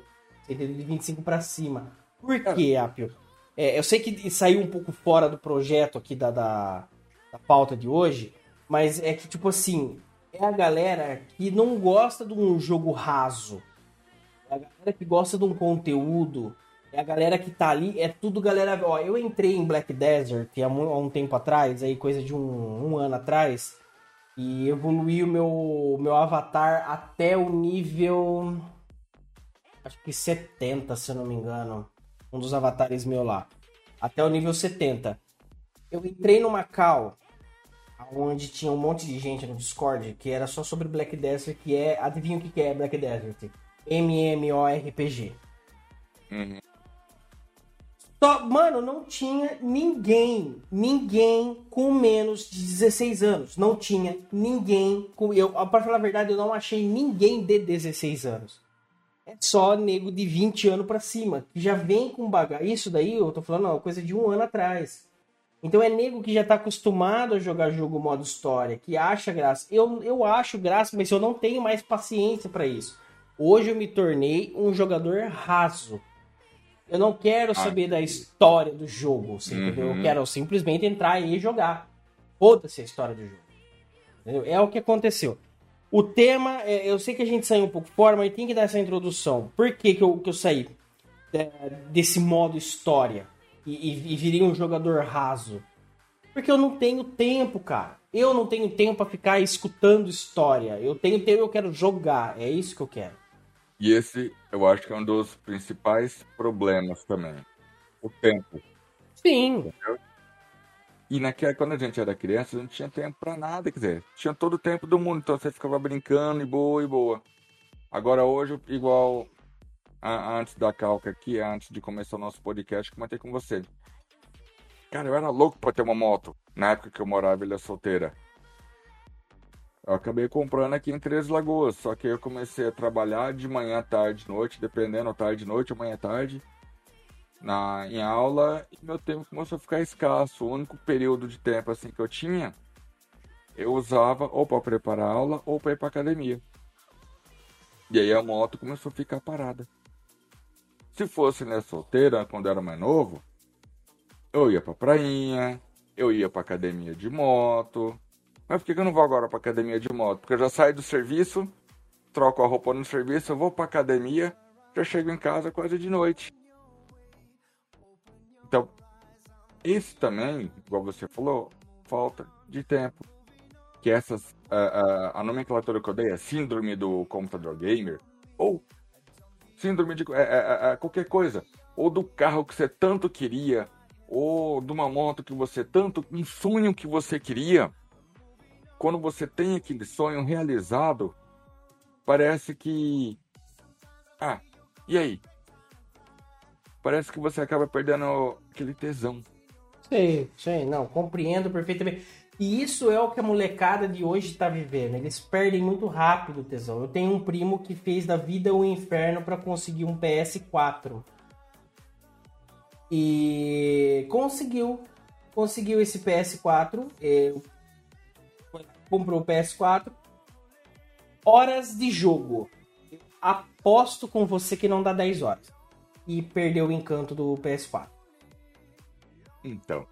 De 25 pra cima. Por quê, Apio? É, eu sei que saiu um pouco fora do projeto aqui da, da, da pauta de hoje, mas é que, tipo assim, é a galera que não gosta de um jogo raso. É a galera que gosta de um conteúdo. É a galera que tá ali, é tudo galera. Ó, eu entrei em Black Desert há um tempo atrás, aí coisa de um, um ano atrás, e evoluí o meu, meu avatar até o nível. Acho que 70, se eu não me engano. Um dos avatares meu lá. Até o nível 70. Eu entrei no Macau, onde tinha um monte de gente no Discord, que era só sobre Black Desert, que é. Adivinha o que é Black Desert? MMORPG. Uhum. Mano, não tinha ninguém, ninguém com menos de 16 anos. Não tinha ninguém com. Eu, pra falar a verdade, eu não achei ninguém de 16 anos. É só nego de 20 anos pra cima, que já vem com bagagem. Isso daí eu tô falando, não, coisa de um ano atrás. Então é nego que já tá acostumado a jogar jogo modo história, que acha graça. Eu, eu acho graça, mas eu não tenho mais paciência pra isso. Hoje eu me tornei um jogador raso. Eu não quero saber da história do jogo, você entendeu? Eu Uhum. quero simplesmente entrar e jogar. Foda-se a história do jogo. Entendeu? É o que aconteceu. O tema, é, eu sei que a gente saiu um pouco fora, mas tem que dar essa introdução. Por que, que, eu, que eu saí é, desse modo história e, e, e virei um jogador raso? Porque eu não tenho tempo, cara. Eu não tenho tempo pra ficar escutando história. Eu tenho tempo, eu quero jogar. É isso que eu quero. E esse eu acho que é um dos principais problemas também. O tempo. Sim. E naquela, quando a gente era criança, a gente tinha tempo pra nada, quer dizer, tinha todo o tempo do mundo, então você ficava brincando e boa e boa. Agora hoje, igual a- antes da calca aqui, antes de começar o nosso podcast, comentei com você. Cara, eu era louco pra ter uma moto na época que eu morava em Ilha Solteira. Eu acabei comprando aqui em Três Lagoas, só que eu comecei a trabalhar de manhã, tarde, noite, dependendo, tarde, noite ou manhã, tarde na, em aula e meu tempo começou a ficar escasso. O único período de tempo assim que eu tinha, eu usava ou para preparar aula ou para ir para academia. E aí a moto começou a ficar parada. Se fosse né, solteira, quando era mais novo, eu ia pra prainha, eu ia pra academia de moto. Mas por que eu não vou agora pra academia de moto? Porque eu já saio do serviço, troco a roupa no serviço, eu vou pra academia, já chego em casa quase de noite. Então, isso também, igual você falou, falta de tempo. Que essas, a, a, a nomenclatura que eu dei é síndrome do computador gamer, ou síndrome de é, é, é, qualquer coisa, ou do carro que você tanto queria, ou de uma moto que você tanto, um sonho que você queria. Quando você tem aquele sonho realizado, parece que. Ah, e aí? Parece que você acaba perdendo aquele tesão. Sei, sei, não, compreendo perfeitamente. E isso é o que a molecada de hoje tá vivendo. Eles perdem muito rápido o tesão. Eu tenho um primo que fez da vida o inferno para conseguir um PS4. E conseguiu. Conseguiu esse PS4. eh, comprou o PS4. Horas de jogo. Aposto com você que não dá 10 horas. e perdeu o encanto do PS4. Então,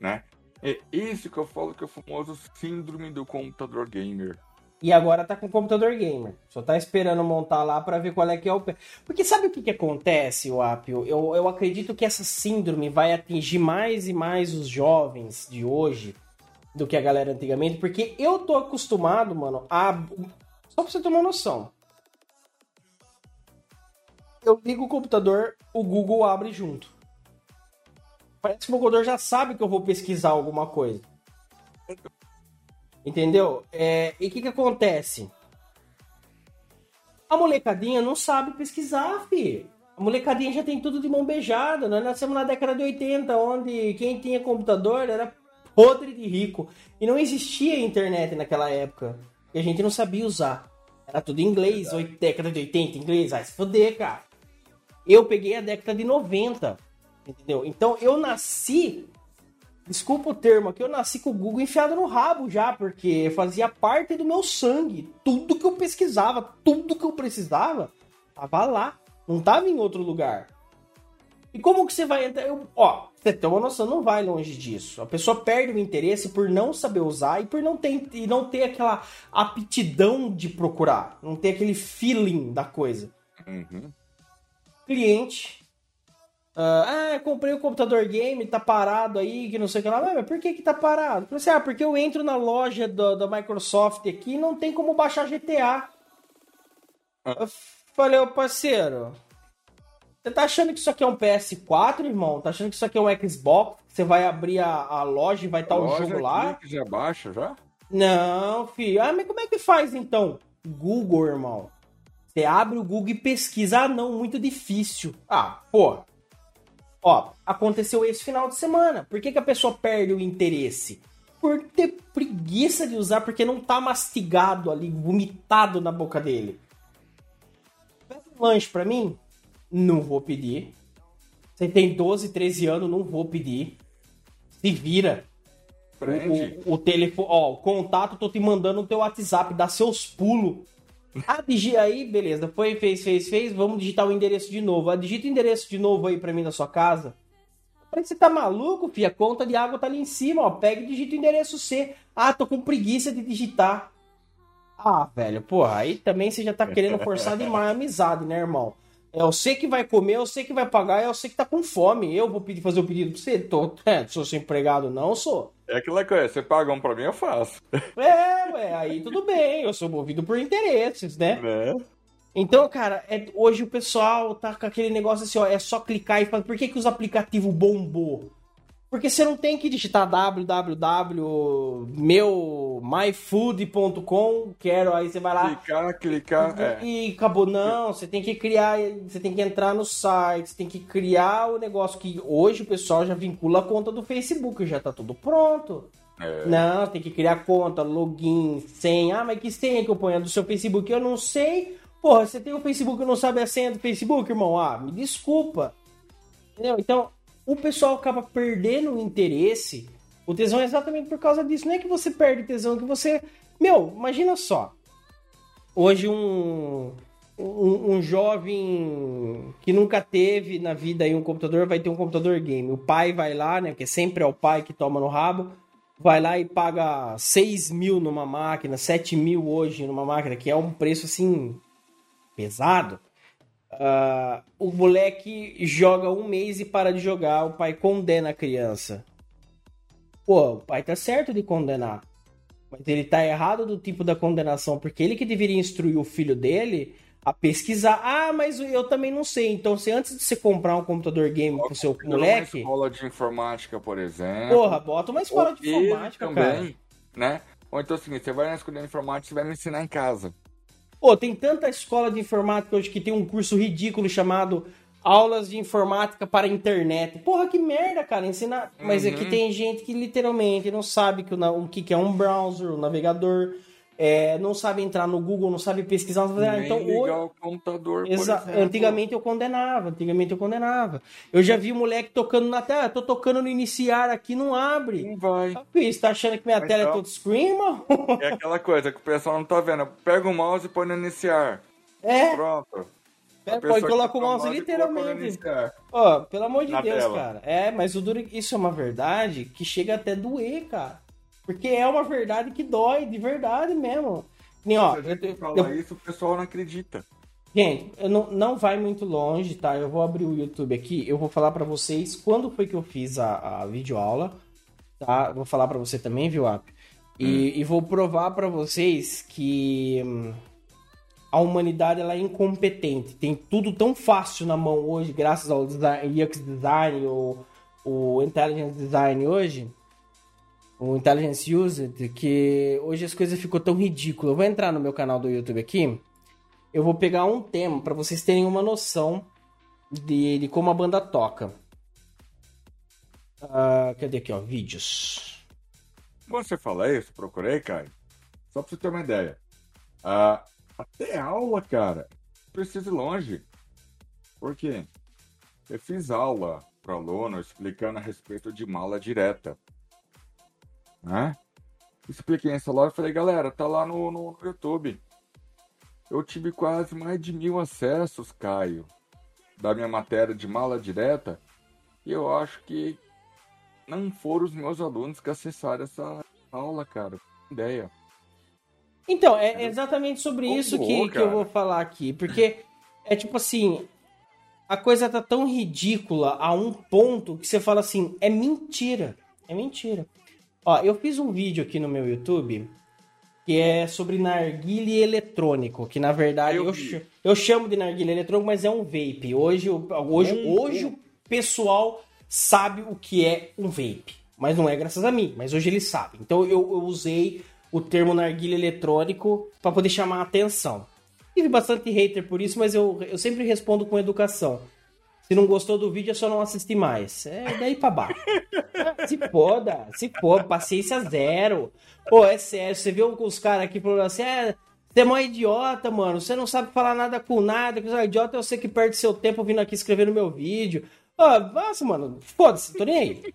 né? É isso que eu falo que é o famoso síndrome do computador gamer. E agora tá com computador gamer. Só tá esperando montar lá pra ver qual é que é o. Porque sabe o que, que acontece, o Apio? Eu, eu acredito que essa síndrome vai atingir mais e mais os jovens de hoje do que a galera antigamente, porque eu tô acostumado, mano, a. Só pra você ter uma noção. Eu ligo o computador, o Google abre junto. Parece que o computador já sabe que eu vou pesquisar alguma coisa. Entendeu? É, e o que que acontece? A molecadinha não sabe pesquisar, fi. A molecadinha já tem tudo de mão beijada. Nós nascemos na década de 80, onde quem tinha computador era podre de rico. E não existia internet naquela época. E a gente não sabia usar. Era tudo em inglês, oit- década de 80, inglês. Vai se foder, cara. Eu peguei a década de 90. Entendeu? Então eu nasci Desculpa o termo aqui, eu nasci com o Google enfiado no rabo já, porque fazia parte do meu sangue. Tudo que eu pesquisava, tudo que eu precisava, tava lá. Não tava em outro lugar. E como que você vai entrar? Eu- ó, você tem uma noção, não vai longe disso. A pessoa perde o interesse por não saber usar e por não ter, e não ter aquela aptidão de procurar. Não ter aquele feeling da coisa Uhum. cliente. Ah, ah, comprei o computador game, tá parado aí, que não sei o que lá. Mas por que que tá parado? Falei assim, ah, porque eu entro na loja do- da Microsoft aqui e não tem como baixar GTA. Eu falei, ô parceiro, você tá achando que isso aqui é um PS4, irmão? Tá achando que isso aqui é um Xbox? Você vai abrir a, a loja e vai estar o Loja jogo lá? que já baixa já? Não, filho. Ah, mas como é que faz então? Google, irmão. Você abre o Google e pesquisa. Ah, não, muito difícil. Ah, pô. Ó, aconteceu esse final de semana. Por que, que a pessoa perde o interesse? Por ter preguiça de usar, porque não tá mastigado ali, vomitado na boca dele. Pede um lanche pra mim? Não vou pedir. Você tem 12, 13 anos, não vou pedir. Se vira. Prende. O, o telefone, ó, o contato, tô te mandando no teu WhatsApp, dá seus pulos. Ah, digi aí, beleza. Foi, fez, fez, fez. Vamos digitar o endereço de novo. Ah, digita o endereço de novo aí pra mim na sua casa. Falei, você tá maluco, filho? A conta de água tá ali em cima, ó. Pega e digita o endereço C. Ah, tô com preguiça de digitar. Ah, velho, porra, aí também você já tá querendo forçar demais a amizade, né, irmão? É você que vai comer, é você que vai pagar, é você que tá com fome. Eu vou pedir, fazer o pedido pra você? Tô, é, sou seu empregado, não sou. É aquela coisa, você paga um pra mim, eu faço. É, ué, aí tudo bem, eu sou movido por interesses, né? Né? Então, cara, é- hoje o pessoal tá com aquele negócio assim, ó, é só clicar e falar, por que, que os aplicativos bombou? Porque você não tem que digitar www.meumyfood.com, quero, aí você vai lá Clicar, clicar, é. e acabou. Não, você tem que criar, você tem que entrar no site, você tem que criar o negócio que hoje o pessoal já vincula a conta do Facebook, já tá tudo pronto. É. Não, tem que criar conta, login, senha. Ah, mas que senha que eu ponho? É do seu Facebook? Eu não sei. Porra, você tem o Facebook e não sabe a senha do Facebook, irmão? Ah, me desculpa. Entendeu? Então, o pessoal acaba perdendo o interesse. O tesão é exatamente por causa disso. Não é que você perde tesão, é que você. Meu, imagina só. Hoje um, um, um jovem que nunca teve na vida aí um computador vai ter um computador game. O pai vai lá, né? Porque sempre é o pai que toma no rabo. Vai lá e paga 6 mil numa máquina, 7 mil hoje numa máquina, que é um preço assim pesado. Ah, o moleque joga um mês e para de jogar, o pai condena a criança. Pô, o pai tá certo de condenar. Mas ele tá errado do tipo da condenação, porque ele que deveria instruir o filho dele a pesquisar. Ah, mas eu também não sei. Então, se antes de você comprar um computador game pro seu Uma moleque, escola de informática, por exemplo. porra, bota uma escola de informática, cara. também, né? Ou então assim, você vai na escola de informática, você vai me ensinar em casa. Pô, tem tanta escola de informática hoje que tem um curso ridículo chamado Aulas de Informática para Internet. Porra, que merda, cara, ensinar. Mas é que Uhum. tem gente que literalmente não sabe que o que, que é um browser, um navegador, é, não sabe entrar no Google, não sabe pesquisar. Não sabe... Ah, então, hoje... o computador, Exa-. Antigamente eu condenava, antigamente eu condenava. Eu já vi o moleque tocando na tela, tô tocando no iniciar aqui, não abre. Não vai. Você tá achando que minha Mas tela é então- touchscreen, irmão? É aquela coisa que o pessoal não tá vendo. Pega o mouse e põe no iniciar. É, Pronto. É, pode colocar o tá mouse literalmente. Ó, pelo amor de Na Deus, tela. cara. É, mas o duro isso é uma verdade que chega até doer, cara. Porque é uma verdade que dói, de verdade mesmo. Nem, ó, Se a gente eu- fala eu- isso, o pessoal não acredita. gente, eu não, não vai muito longe, tá? Eu vou abrir o YouTube aqui, eu vou falar pra vocês quando foi que eu fiz a, a videoaula, tá? Vou falar pra você também, viu, Ap? E, e vou provar pra vocês que hum, a humanidade ela é incompetente. Tem tudo tão fácil na mão hoje, graças ao design, UX design, o, o intelligence design hoje, o intelligence used, que hoje as coisas ficou tão ridículas. Eu vou entrar no meu canal do YouTube aqui. Eu vou pegar um tema pra vocês terem uma noção de, de como a banda toca. Ah, cadê aqui, ó? Vídeos. Você fala isso, procurei, Caio. Só pra você ter uma ideia. Ah, até aula, cara, precisa ir longe. Por quê? Eu fiz aula para aluno explicando a respeito de mala direta. Né? Expliquei essa loja e falei, galera, tá lá no, no YouTube. Eu tive quase mais de mil acessos, Caio, da minha matéria de mala direta. E eu acho que não foram os meus alunos que acessaram essa aula, cara. Ideia. Então, é exatamente sobre Como isso que, que eu vou falar aqui. Porque é tipo assim. A coisa tá tão ridícula a um ponto que você fala assim: é mentira. É mentira. Ó, eu fiz um vídeo aqui no meu YouTube que é sobre narguile eletrônico. Que na verdade Eu eu, eu chamo de narguile eletrônico, mas é um vape. Hoje, o- hoje, Um- hoje o pessoal sabe o que é um vape. Mas não é graças a mim, mas hoje eles sabem. Então eu, eu usei o termo narguilha eletrônico para poder chamar a atenção. Tive bastante hater por isso, mas eu, eu sempre respondo com educação. Se não gostou do vídeo, é só não assistir mais. É daí pra baixo. se foda, se foda, paciência zero. Pô, é sério, você viu os caras aqui falando assim, é, você é mó idiota, mano, você não sabe falar nada com nada, que você é idiota é você que perde seu tempo vindo aqui escrever no meu vídeo. Ó, nossa, mano, foda-se, tô nem aí.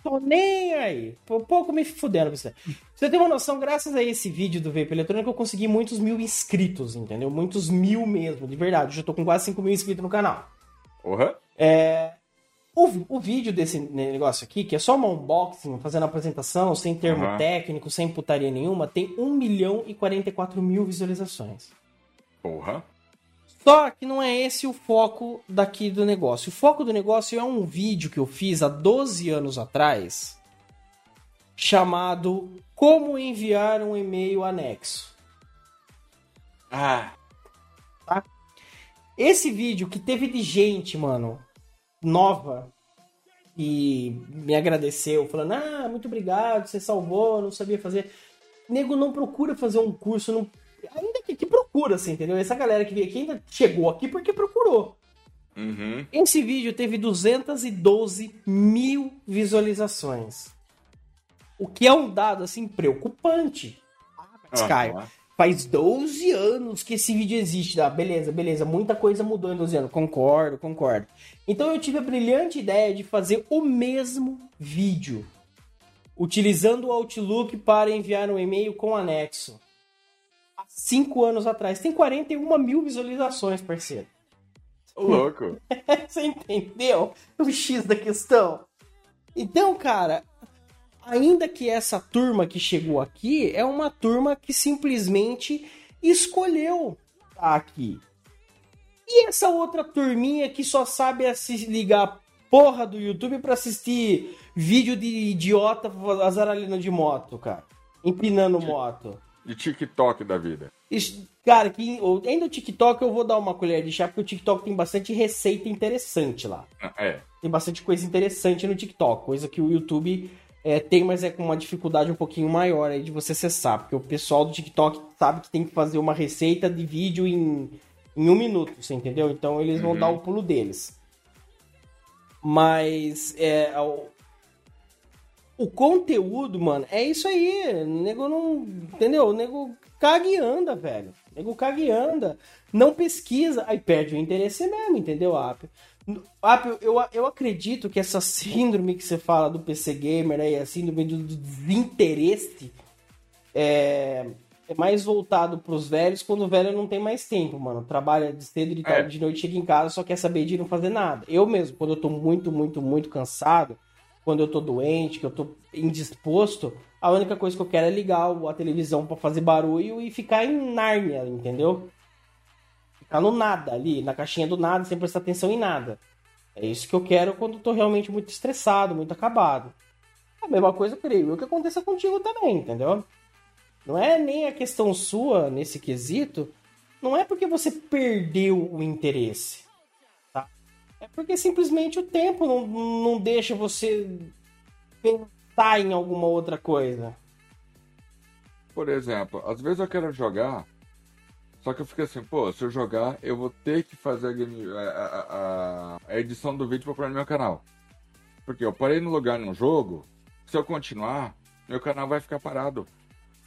Tô nem aí. Um pouco me fudendo com você. Pra Você tem uma noção, graças a esse vídeo do Vape Eletrônico, eu consegui muitos mil inscritos, entendeu? Muitos mil mesmo, de verdade. Eu já tô com quase 5 mil inscritos no canal. Porra. O, o vídeo desse negócio aqui, que é só uma unboxing, fazendo apresentação, sem termo Aham. técnico, sem putaria nenhuma, tem 1 milhão e 44 mil visualizações. Porra. Só que não é esse o foco daqui do negócio. O foco do negócio é um vídeo que eu fiz há 12 anos atrás, chamado Como Enviar um E-mail Anexo. Ah. Esse vídeo que teve de gente, mano, nova, e me agradeceu, falando: Ah, muito obrigado, você salvou, não sabia fazer. Nego não procura fazer um curso, não... ainda que, que procura, assim, entendeu? Essa galera que veio aqui ainda chegou aqui porque procurou. Uhum. Esse vídeo teve 212 mil visualizações. O que é um dado, assim, preocupante. Ah, Caio, Aham. Faz 12 anos que esse vídeo existe. Ah, beleza, beleza. Muita coisa mudou em 12 anos. Concordo, concordo. Então eu tive a brilhante ideia de fazer o mesmo vídeo. Utilizando o Outlook para enviar um e-mail com anexo. Há 5 anos atrás. Tem 41 mil visualizações, parceiro. Ô, louco. Você entendeu o X da questão? Então, cara, ainda que essa turma que chegou aqui é uma turma que simplesmente escolheu estar aqui. E essa outra turminha que só sabe se ligar porra do YouTube pra assistir vídeo de idiota azaralhando de moto, cara. Empinando moto. De TikTok da vida. Isso- Cara, que, ainda o TikTok eu vou dar uma colher de chá, porque o TikTok tem bastante receita interessante lá. É. Tem bastante coisa interessante no TikTok, coisa que o YouTube é, tem, mas é com uma dificuldade um pouquinho maior aí de você acessar, porque o pessoal do TikTok sabe que tem que fazer uma receita de vídeo em, em um minuto, você entendeu? Então eles vão Uhum. dar o pulo deles. Mas é, o, o conteúdo, mano, é isso aí. O nego não. Entendeu? O nego caga e anda, velho. O nego caga e anda. Não pesquisa, aí perde o interesse mesmo, entendeu, Apio? Apio, eu, eu acredito que essa síndrome que você fala do PC Gamer aí, a síndrome do, do desinteresse, é, é mais voltado pros velhos quando o velho não tem mais tempo, mano. Trabalha de cedo, de tarde, É. de noite, chega em casa, só quer saber de não fazer nada. Eu mesmo, quando eu tô muito, muito, muito cansado, quando eu tô doente, que eu tô indisposto, a única coisa que eu quero é ligar a televisão pra fazer barulho e ficar em Nárnia, entendeu? Ficar no nada ali, na caixinha do nada, sem prestar atenção em nada. É isso que eu quero quando tô realmente muito estressado, muito acabado. A mesma coisa, creio eu, que aconteça contigo também, entendeu? Não é nem a questão sua nesse quesito, não é porque você perdeu o interesse, tá? É porque simplesmente o tempo não, não deixa você pensar em alguma outra coisa. Por exemplo, às vezes eu quero jogar, só que eu fico assim, pô, se eu jogar, eu vou ter que fazer a, game- a- a- a- edição do vídeo pra pôr no meu canal. Porque eu parei no lugar no jogo, se eu continuar, meu canal vai ficar parado,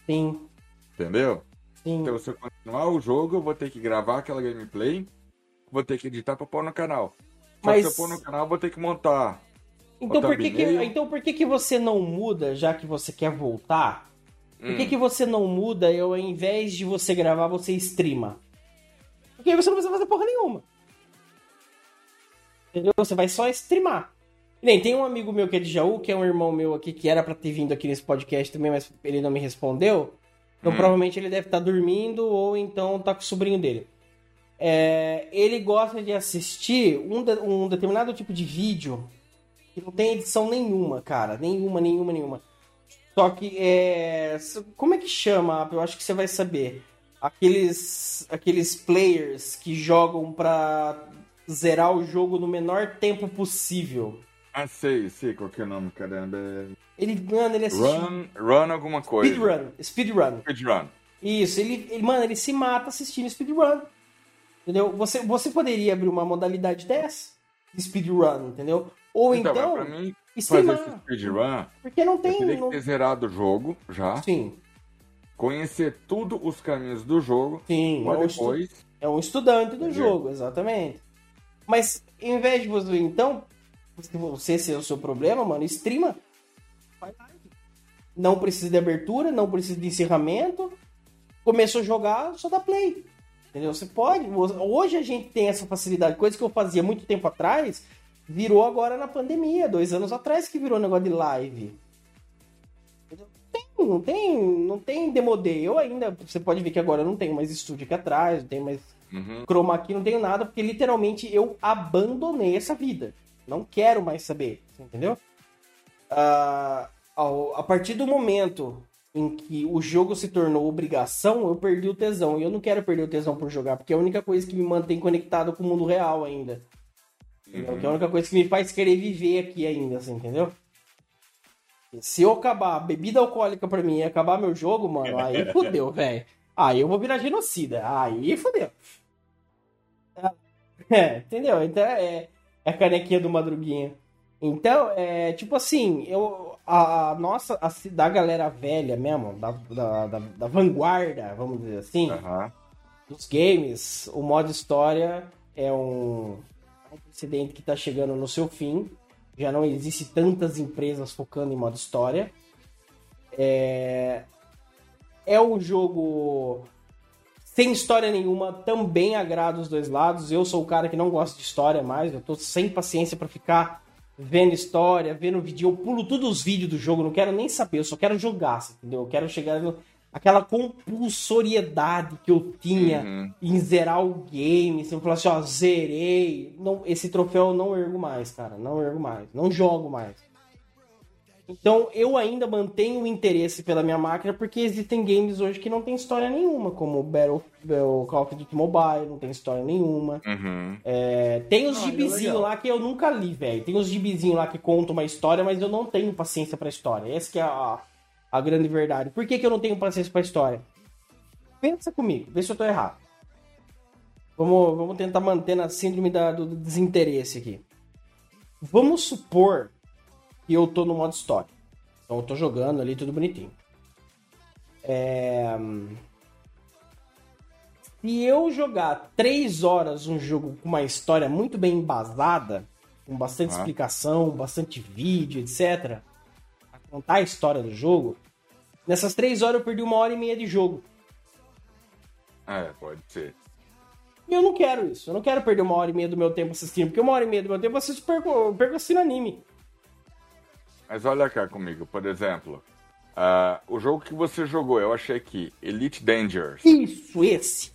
Sim, entendeu? sim. Então, se eu continuar o jogo, eu vou ter que gravar aquela gameplay, vou ter que editar pra pôr no canal. Só Mas- se eu pôr no canal, eu vou ter que montar. Então por que, que, então por que, que você não muda, já que você quer voltar? Por Hum. que, que você não muda e ao invés de você gravar, você streama? Porque aí você não precisa fazer porra nenhuma. Entendeu? Você vai só streamar. Nem, tem um amigo meu que é de Jaú, que é um irmão meu aqui, que era pra ter vindo aqui nesse podcast também, mas ele não me respondeu. Então Hum. provavelmente ele deve estar dormindo ou então tá com o sobrinho dele. É, ele gosta de assistir um, de- um determinado tipo de vídeo que não tem edição nenhuma, cara. Nenhuma, nenhuma, nenhuma. Só que é. Como é que chama? Eu acho que você vai saber. Aqueles. Aqueles players que jogam pra zerar o jogo no menor tempo possível. Ah, sei, sei qual que é o nome, caramba. É Ele, mano, ele assiste. Run, run alguma coisa. Speedrun. Speedrun. Speedrun. Isso, ele, ele, mano, ele se mata assistindo speedrun. Entendeu? Você, você poderia abrir uma modalidade dessa de speedrun, entendeu? Ou então, Então, pra mim, fazer streamar. esse speedrun, Porque não eu tem. teria não- que ter zerado o jogo já, Sim, conhecer tudo os caminhos do jogo, sim. pra é um estu- depois... É um estudante do jogo, exatamente. Mas, em vez de você, então, se você ser o seu problema, mano, streama. Não precisa de abertura, não precisa de encerramento. Começou a jogar, só dá play. Entendeu? Você pode. Hoje a gente tem essa facilidade. Coisa que eu fazia muito tempo atrás, virou agora na pandemia. Dois anos atrás que virou negócio de live. Tem, não tem, não tem demodê. Eu ainda, você pode ver que agora eu não tenho mais estúdio aqui atrás, não tenho mais Uhum. chroma aqui, não tenho nada, porque literalmente eu abandonei essa vida. Não quero mais saber, entendeu? Ah, ao- a partir do momento em que o jogo se tornou obrigação, eu perdi o tesão. E eu não quero perder o tesão por jogar, porque é a única coisa que me mantém conectado com o mundo real ainda. Entendeu? Que é a única coisa que me faz querer viver aqui ainda, assim, entendeu? Se eu acabar bebida alcoólica pra mim e acabar meu jogo, mano, aí fudeu, velho. Aí eu vou virar genocida. Aí fudeu. É, entendeu? Então é, é a canequinha do Madruguinha. Então, é tipo assim, eu, a, a nossa, a, da galera velha mesmo, da, da, da, da vanguarda, vamos dizer assim, Aham. dos games, o modo história é um, precedente que está chegando no seu fim. Já não existe tantas empresas focando em modo história. É, é um jogo sem história nenhuma, também agrada os dois lados. Eu sou o cara que não gosta de história mais, eu tô sem paciência para ficar vendo história, vendo vídeo. Eu pulo todos os vídeos do jogo, não quero nem saber, eu só quero jogar, entendeu? Eu quero chegar aquela compulsoriedade que eu tinha Uhum. em zerar o game, assim, falar assim, ó, zerei. Não, esse troféu eu não ergo mais, cara. Não ergo mais. Não jogo mais. Então eu ainda mantenho o interesse pela minha máquina porque existem games hoje que não tem história nenhuma, como o Battle, o Call of Duty Mobile, não tem história nenhuma. Uhum. É, tem os é gibizinhos lá que eu nunca li, velho. Tem os gibizinhos lá que contam uma história, mas eu não tenho paciência pra história. Essa que é a, a grande verdade. Por que, que eu não tenho paciência pra história? Pensa comigo, vê se eu tô errado. Vamos, vamos tentar manter na síndrome da- do desinteresse aqui. Vamos supor que eu tô no modo história. Então eu tô jogando ali tudo bonitinho. É... Se eu jogar três horas um jogo com uma história muito bem embasada, com bastante Ah. explicação, bastante vídeo, etc., contar a história do jogo, nessas três horas eu perdi uma hora e meia de jogo. É, pode ser. E eu não quero isso. Eu não quero perder uma hora e meia do meu tempo assistindo, porque uma hora e meia do meu tempo eu assisto perco, eu perco assistindo anime. Mas olha cá comigo, por exemplo. ah, o jogo que você jogou, eu achei aqui, Elite Dangerous, Isso, esse.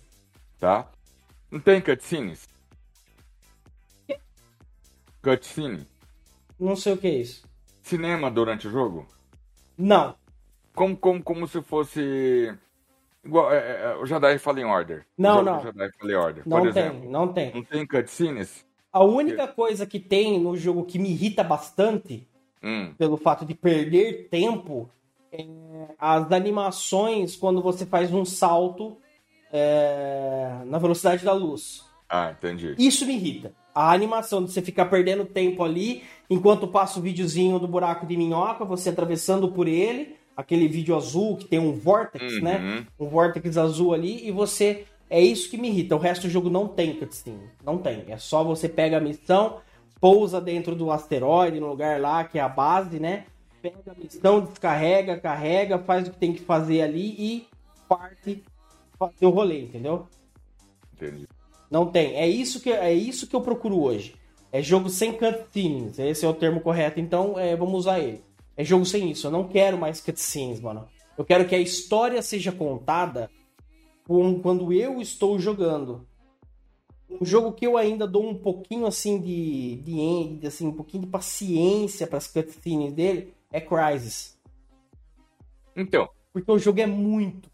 tá? Não tem cutscenes? Cutscene? Não sei o que é isso. Cinema durante o jogo? Não. Como, como, como se fosse. Igual, é, é, o Jedi Fallen Order. Não, não. Jedi Fallen Order, Não tem, exemplo. não tem. Não tem cutscenes? A única coisa que tem no jogo que me irrita bastante, Hum, pelo fato de perder tempo, é as animações quando você faz um salto é, na velocidade da luz. Ah, entendi. Isso me irrita. A animação de você ficar perdendo tempo ali, enquanto passa o videozinho do buraco de minhoca, você atravessando por ele, aquele vídeo azul que tem um vortex, Uhum. né? Um vortex azul ali, e você. É isso que me irrita. O resto do jogo não tem cutscene. Não tem. É só você pega a missão, pousa dentro do asteroide, no lugar lá, que é a base, né? Pega a missão, descarrega, carrega, faz o que tem que fazer ali e parte fazer o rolê, entendeu? Entendi. Não tem. É isso que, é isso que eu procuro hoje. É jogo sem cutscenes. Esse é o termo correto, então é, vamos usar ele. É jogo sem isso. Eu não quero mais cutscenes, mano. Eu quero que a história seja contada com- quando eu estou jogando. Um jogo que eu ainda dou um pouquinho assim de, de, assim, um pouquinho de paciência para as cutscenes dele é Crysis. Então, Porque o jogo é muito,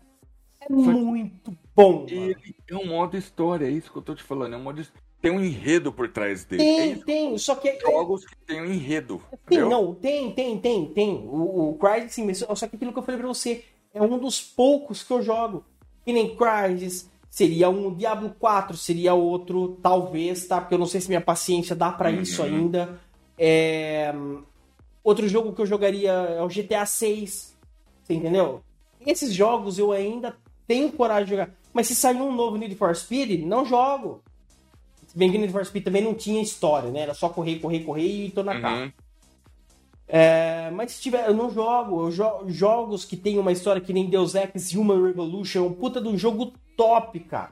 é muito bom. mano. ele é um modo história, é isso que eu tô te falando. É um modo Tem um enredo por trás dele. É Tem, isso. tem. Só que Jogos que tem um enredo. Tem, entendeu? não, tem, tem, tem, tem. O, o Crysis, sim, mas só que aquilo que eu falei pra você é um dos poucos que eu jogo. Que nem Crysis, seria um Diablo 4, seria outro, talvez, tá? Porque eu não sei se minha paciência dá pra isso Uhum. ainda. É, Outro jogo que eu jogaria é o GTA 6. Você entendeu? Esses jogos eu ainda tenho coragem de jogar. Mas se sair um novo Need for Speed, não jogo. Se bem que Need for Speed também não tinha história, né? Era só correr, correr, correr e tô na cara. Uhum. É, mas se tiver, eu não jogo. Eu jo jogos que tem uma história que nem Deus Ex Human Revolution, é um puta de um jogo top, cara.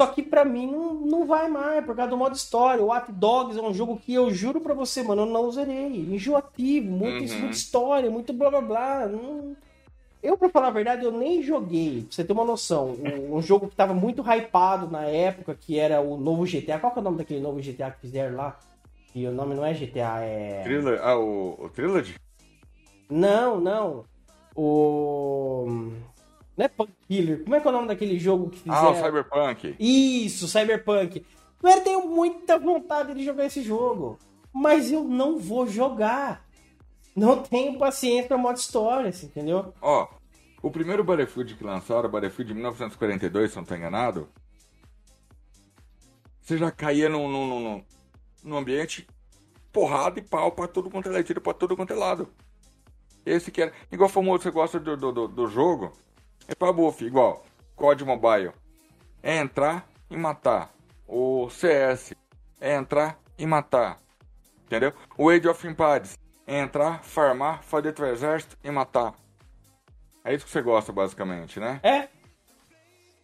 Só que pra mim não, não vai mais, por causa do modo história. O Watch Dogs é um jogo que eu juro pra você, mano, eu não zerei. Enjoativo, muito, Uhum. muita história, muito blá blá blá. Não- Eu, pra falar a verdade, eu nem joguei. Pra você ter uma noção. Um, um jogo que tava muito hypado na época, que era o novo GTA. Qual que é o nome daquele novo GTA que fizeram lá? E o nome não é GTA, é. Trilo- Ah, o, o Trilogy? Não, não. O. Não é Punk Killer. Como é que é o nome daquele jogo que fizeram? Ah, o Cyberpunk. Isso, Cyberpunk. Eu tenho muita vontade de jogar esse jogo. Mas eu não vou jogar. Não tenho paciência pra modo história, assim, entendeu? Ó, o primeiro Battlefield que lançaram, Battlefield de 1942, se não tô enganado, você já caía num, num, num- num, ambiente porrada e pau pra tudo quanto é lado, pra tudo quanto é lado. Esse que era. Igual famoso, você gosta do, do, do, do jogo, é pra buff, igual COD Mobile. É entrar e matar. O CS é entrar e matar. Entendeu? O Age of Empires é entrar, farmar, fazer teu exército e matar. É isso que você gosta, basicamente, né? É.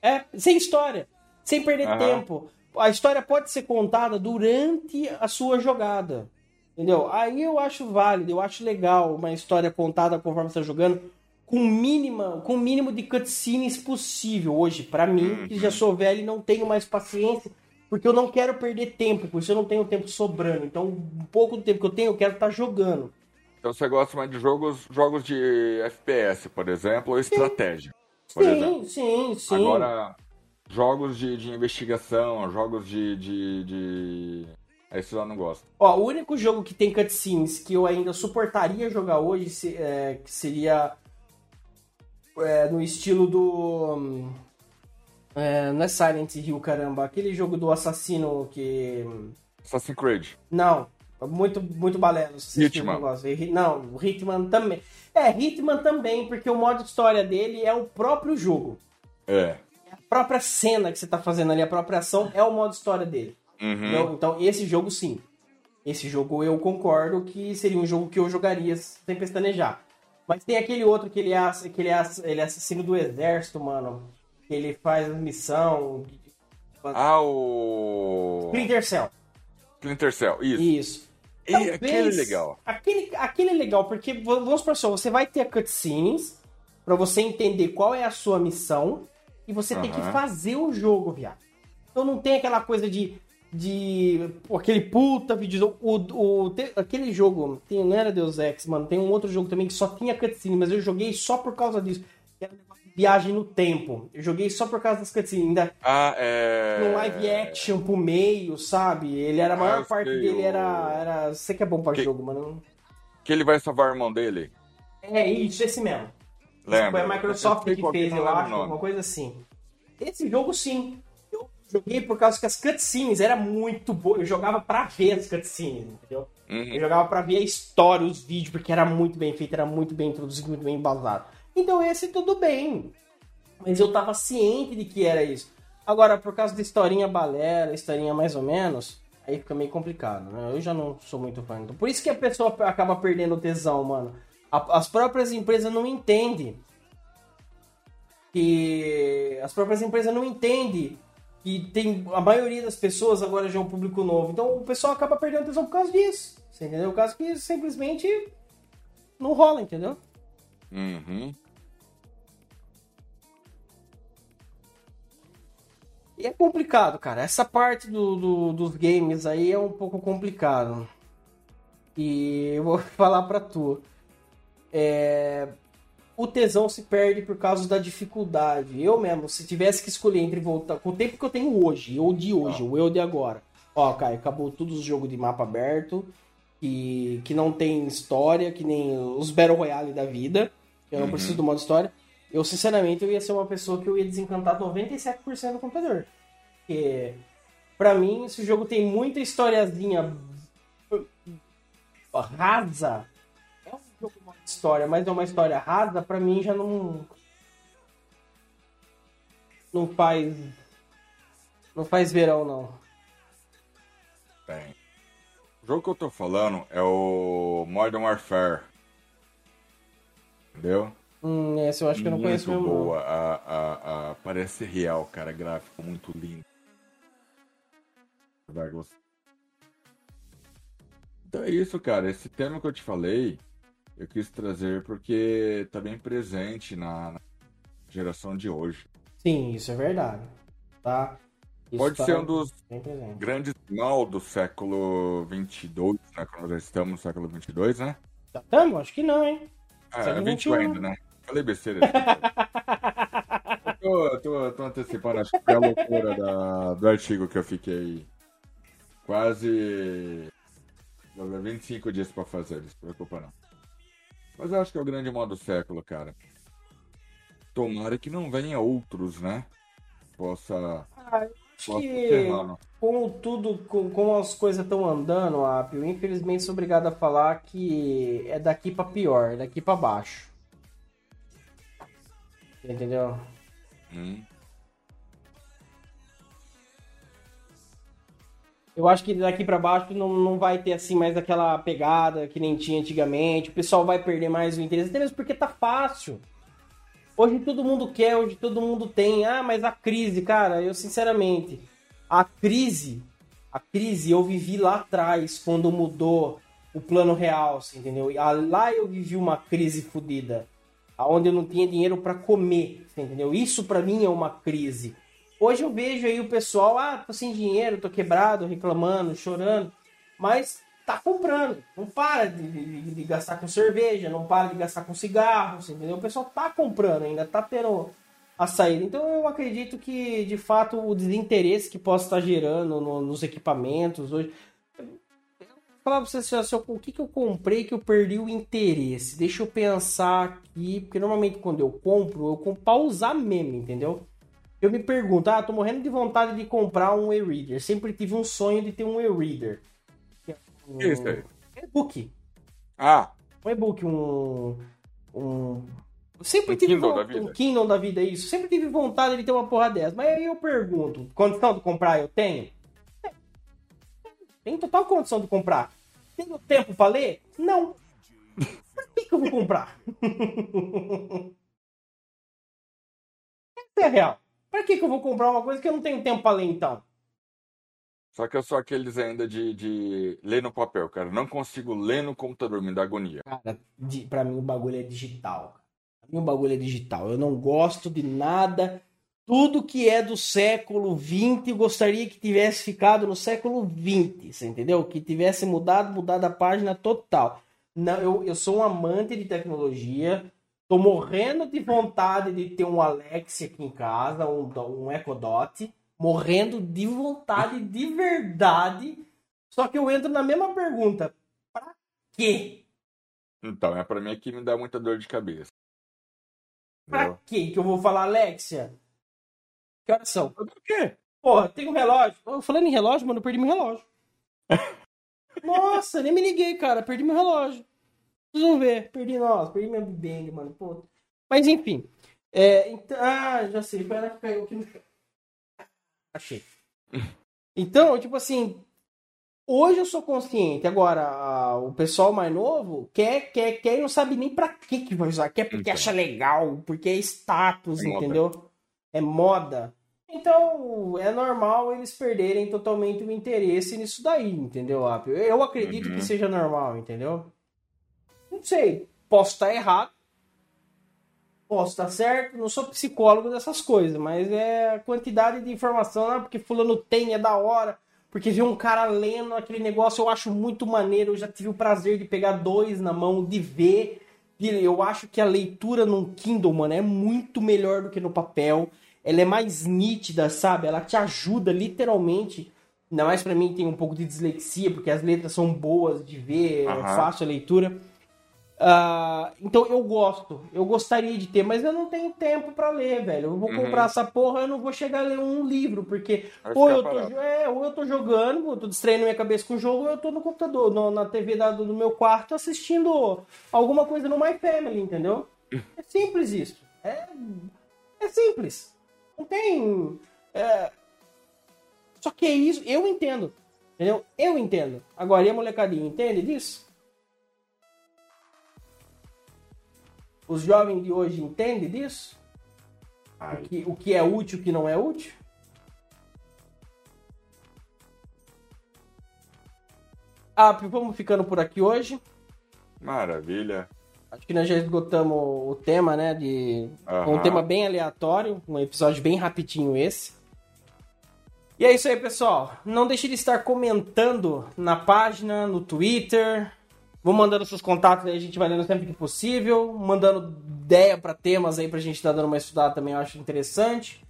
É, sem história. Sem perder Aham. tempo. A história pode ser contada durante a sua jogada. Entendeu? Aí eu acho válido, eu acho legal uma história contada conforme você está jogando, com mínima, com o mínimo de cutscenes possível hoje. Pra mim, que já sou velho e não tenho mais paciência, porque eu não quero perder tempo, por isso eu não tenho tempo sobrando. Então, um pouco do tempo que eu tenho, eu quero estar jogando. Então você gosta mais de jogos, jogos de FPS, por exemplo, ou estratégia. Por exemplo. Sim, sim, sim. Agora, jogos de, de investigação, jogos de. de, de... Esse eu não gosto. Ó, o único jogo que tem cutscenes que eu ainda suportaria jogar hoje é, que seria é, no estilo do. É, não é Silent Hill, caramba. Aquele jogo do assassino que. Assassin's Creed. Não, muito, muito balelo. Hitman. não o Hitman também. É, Hitman também, porque o modo história dele é o próprio jogo. É. A própria cena que você tá fazendo ali, a própria ação, é o modo história dele. Uhum. Então, esse jogo sim. Esse jogo eu concordo que seria um jogo que eu jogaria sem pestanejar. Mas tem aquele outro que ele é, que ele é, ele é assassino do exército, mano. Ele faz missão. Ah, o. Splinter Cell. Splinter Cell, isso. Isso. E Talvez- aquele é legal. Aquele... Aquele, é legal, porque vamos supor só, você vai ter cutscenes pra você entender qual é a sua missão e você tem que fazer o jogo, viado. Então não tem aquela coisa de. de pô, aquele puta vídeo. O, o, te- aquele jogo, tem, não era Deus Ex, mano, tem um outro jogo também que só tinha cutscene, mas eu joguei só por causa disso. Que era um negócio viagem no tempo. Eu joguei só por causa das cutscenes. Ainda Ah, é. no live action pro meio, sabe? Ele era a maior Ah, parte sei, dele era, era. Você que é bom pra Que- jogo, mano. Que ele vai salvar o irmão dele. É isso, esse mesmo. Lembra? Foi a Microsoft sei que fez, não eu acho, alguma coisa assim. Esse jogo, sim. Eu joguei por causa que as cutscenes era muito boa. Eu jogava pra ver as cutscenes, entendeu? Uhum. Eu jogava pra ver a história, os vídeos, porque era muito bem feito, era muito bem introduzido, muito bem embasado. Então esse tudo bem. Mas eu tava ciente de que era isso. Agora, por causa da historinha balera, historinha mais ou menos, aí fica meio complicado, né? Eu já não sou muito fã. Então, por isso que a pessoa acaba perdendo o tesão, mano. A- As próprias empresas não entendem que as próprias empresas não entendem que tem a maioria das pessoas agora já é um público novo. Então o pessoal acaba perdendo tesão por causa disso. Você entendeu? Por causa que simplesmente não rola, entendeu? Uhum. E é complicado, cara. Essa parte do, do- dos games aí é um pouco complicado. E eu vou falar pra tu. É, O tesão se perde por causa da dificuldade. Eu mesmo, se tivesse que escolher entre voltar com o tempo que eu tenho hoje, ou de hoje, o eu de agora. Ó, Caio, acabou todos os jogos de mapa aberto, que, que não tem história, que nem os Battle Royale da vida. Eu não Uhum. preciso do modo história. Eu, sinceramente, eu ia ser uma pessoa que eu ia desencantar 97% do computador. Porque, pra mim, esse jogo tem muita historiazinha rasa. É um jogo de história, mas é uma história rasa, pra mim já não. Não faz. Não faz verão, não. Tem. O jogo que eu tô falando é o Modern Warfare. Entendeu? Hum, esse eu acho que eu não conheço muito mesmo. não. boa. A, a, a, parece real, cara. Gráfico muito lindo. Vai gostar. Então é isso, cara. Esse tema que eu te falei, eu quis trazer porque tá bem presente na, na geração de hoje. Sim, isso é verdade. Tá? Isso Pode tá ser um dos grandes mal do século 22, né? Quando nós estamos no século 22, né? Já estamos? Acho que não, hein? Século é 21 21. ainda, né? Falei besteira. eu tô, tô, tô antecipando, acho que foi a loucura da, do artigo que eu fiquei quase 25 dias pra fazer, não se preocupa não. Mas eu acho que é o grande mal do século, cara. Tomara que não venha outros, né? Possa, Ah, possa que ferrar, com tudo, com, como as coisas estão andando, Apio, infelizmente sou obrigado a falar que é daqui pra pior, é daqui pra baixo. Entendeu? Hum. Eu acho que daqui pra baixo não, não vai ter assim mais aquela pegada que nem tinha antigamente. O pessoal vai perder mais o interesse, até mesmo porque tá fácil. Hoje todo mundo quer, hoje todo mundo tem. Ah, mas a crise, cara, eu sinceramente, a crise, a crise eu vivi lá atrás quando mudou o plano real, você entendeu? Lá eu vivi uma crise fodida, aonde eu não tinha dinheiro pra comer, entendeu? Isso pra mim é uma crise. Hoje eu vejo aí o pessoal, ah, tô sem dinheiro, tô quebrado, reclamando, chorando, mas tá comprando. Não para de, de- de gastar com cerveja, não para de gastar com cigarro, você entendeu? O pessoal tá comprando ainda, tá tendo a saída. Então eu acredito que, de fato, o desinteresse que possa estar gerando no- nos equipamentos hoje. Falar pra você assim, o que, que eu comprei que eu perdi o interesse. Deixa eu pensar aqui, porque normalmente quando eu compro, eu compro pra usar mesmo, entendeu? Eu me pergunto, ah, tô morrendo de vontade de comprar um e-reader. Sempre tive um sonho de ter um e-reader. É um Que isso aí? E-book. Ah, Um e-book, um. Um. eu Sempre Um tive Kindle von- da vida. Um Kindle da vida, isso. Sempre tive vontade de ter uma porra dessa. Mas aí eu pergunto: condição de comprar eu tenho? Tenho total condição de comprar. Tenho tempo pra ler? Não. Por que, que eu vou comprar? Essa é a real. Pra que, que eu vou comprar uma coisa que eu não tenho tempo pra ler, então? Só que eu sou aqueles ainda de, de ler no papel, cara. Não consigo ler no computador, me dá agonia. Cara, di- pra mim o bagulho é digital. Pra mim o bagulho é digital. Eu não gosto de nada. Tudo que é do século XX, gostaria que tivesse ficado no século XX, você entendeu? Que tivesse mudado, mudado a página total. Não, eu, eu sou um amante de tecnologia. Tô morrendo de vontade de ter um Alexa aqui em casa, um, um Echo Dot. Morrendo de vontade de verdade. Só que eu entro na mesma pergunta. Pra quê? Então, é pra mim aqui me dá muita dor de cabeça. Pra quê que eu vou falar, Alexia? Que horas são? Por quê? Porra, tem um relógio. Eu falando em relógio, mano, eu perdi meu relógio. Nossa, nem me liguei, cara. Perdi meu relógio. Vocês vão ver. Perdi, nossa, perdi meu Bang, mano. Pô. Mas enfim. É, então, ah, já sei. Foi ela que caiu aqui no chão. Achei. Então, tipo assim. Hoje eu sou consciente. Agora, a- o pessoal mais novo quer, quer, quer e não sabe nem pra que que vai usar. Quer porque Então. acha legal, porque é status, É entendeu? É moda. Então, é normal eles perderem totalmente o interesse nisso daí, entendeu, Apio? Eu acredito Uhum. que seja normal, entendeu? Não sei. Posso estar errado. Posso estar certo. Não sou psicólogo dessas coisas, mas é a quantidade de informação, ah, porque fulano tem, é da hora. Porque ver um cara lendo aquele negócio eu acho muito maneiro. Eu já tive o prazer de pegar dois na mão, de ver. Eu acho que a leitura num Kindle, mano, é muito melhor do que no papel. Ela é mais nítida, sabe? Ela te ajuda literalmente. Ainda mais pra mim tem um pouco de dislexia, porque as letras são boas de ver, é Aham. fácil a leitura. Ah, então eu gosto, eu gostaria de ter, mas eu não tenho tempo pra ler, velho. Eu vou Uhum. comprar essa porra, eu não vou chegar a ler um livro, porque ou eu, tô, é, ou eu tô jogando, eu tô distraindo minha cabeça com o jogo, ou eu tô no computador, no- na TV da- do meu quarto assistindo alguma coisa no My Family, entendeu? É simples isso. É, é simples. Não tem. é, Só que é isso, eu entendo. Entendeu? Eu entendo. Agora, e a molecadinha entende disso? Os jovens de hoje entendem disso? O que, o que é útil e o que não é útil? Ah, vamos ficando por aqui hoje. maravilha. Acho que nós já esgotamos o tema, né? De um Aham. tema bem aleatório, um episódio bem rapidinho esse. E é isso aí, pessoal. Não deixe de estar comentando na página, no Twitter. Vou mandando seus contatos aí, a gente vai lendo sempre que possível. Mandando ideia para temas aí pra gente estar dando uma estudada também, eu acho interessante.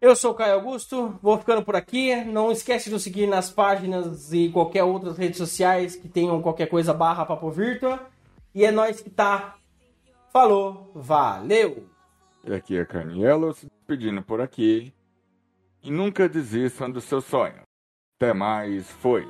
Eu sou o Caio Augusto, vou ficando por aqui. Não esquece de nos seguir nas páginas e qualquer outras redes sociais que tenham qualquer coisa barra Papo Virtua. E é nós que tá. Falou, valeu! E aqui é Canielo se despedindo por aqui. E nunca desistam do seu sonho. Até mais, foi.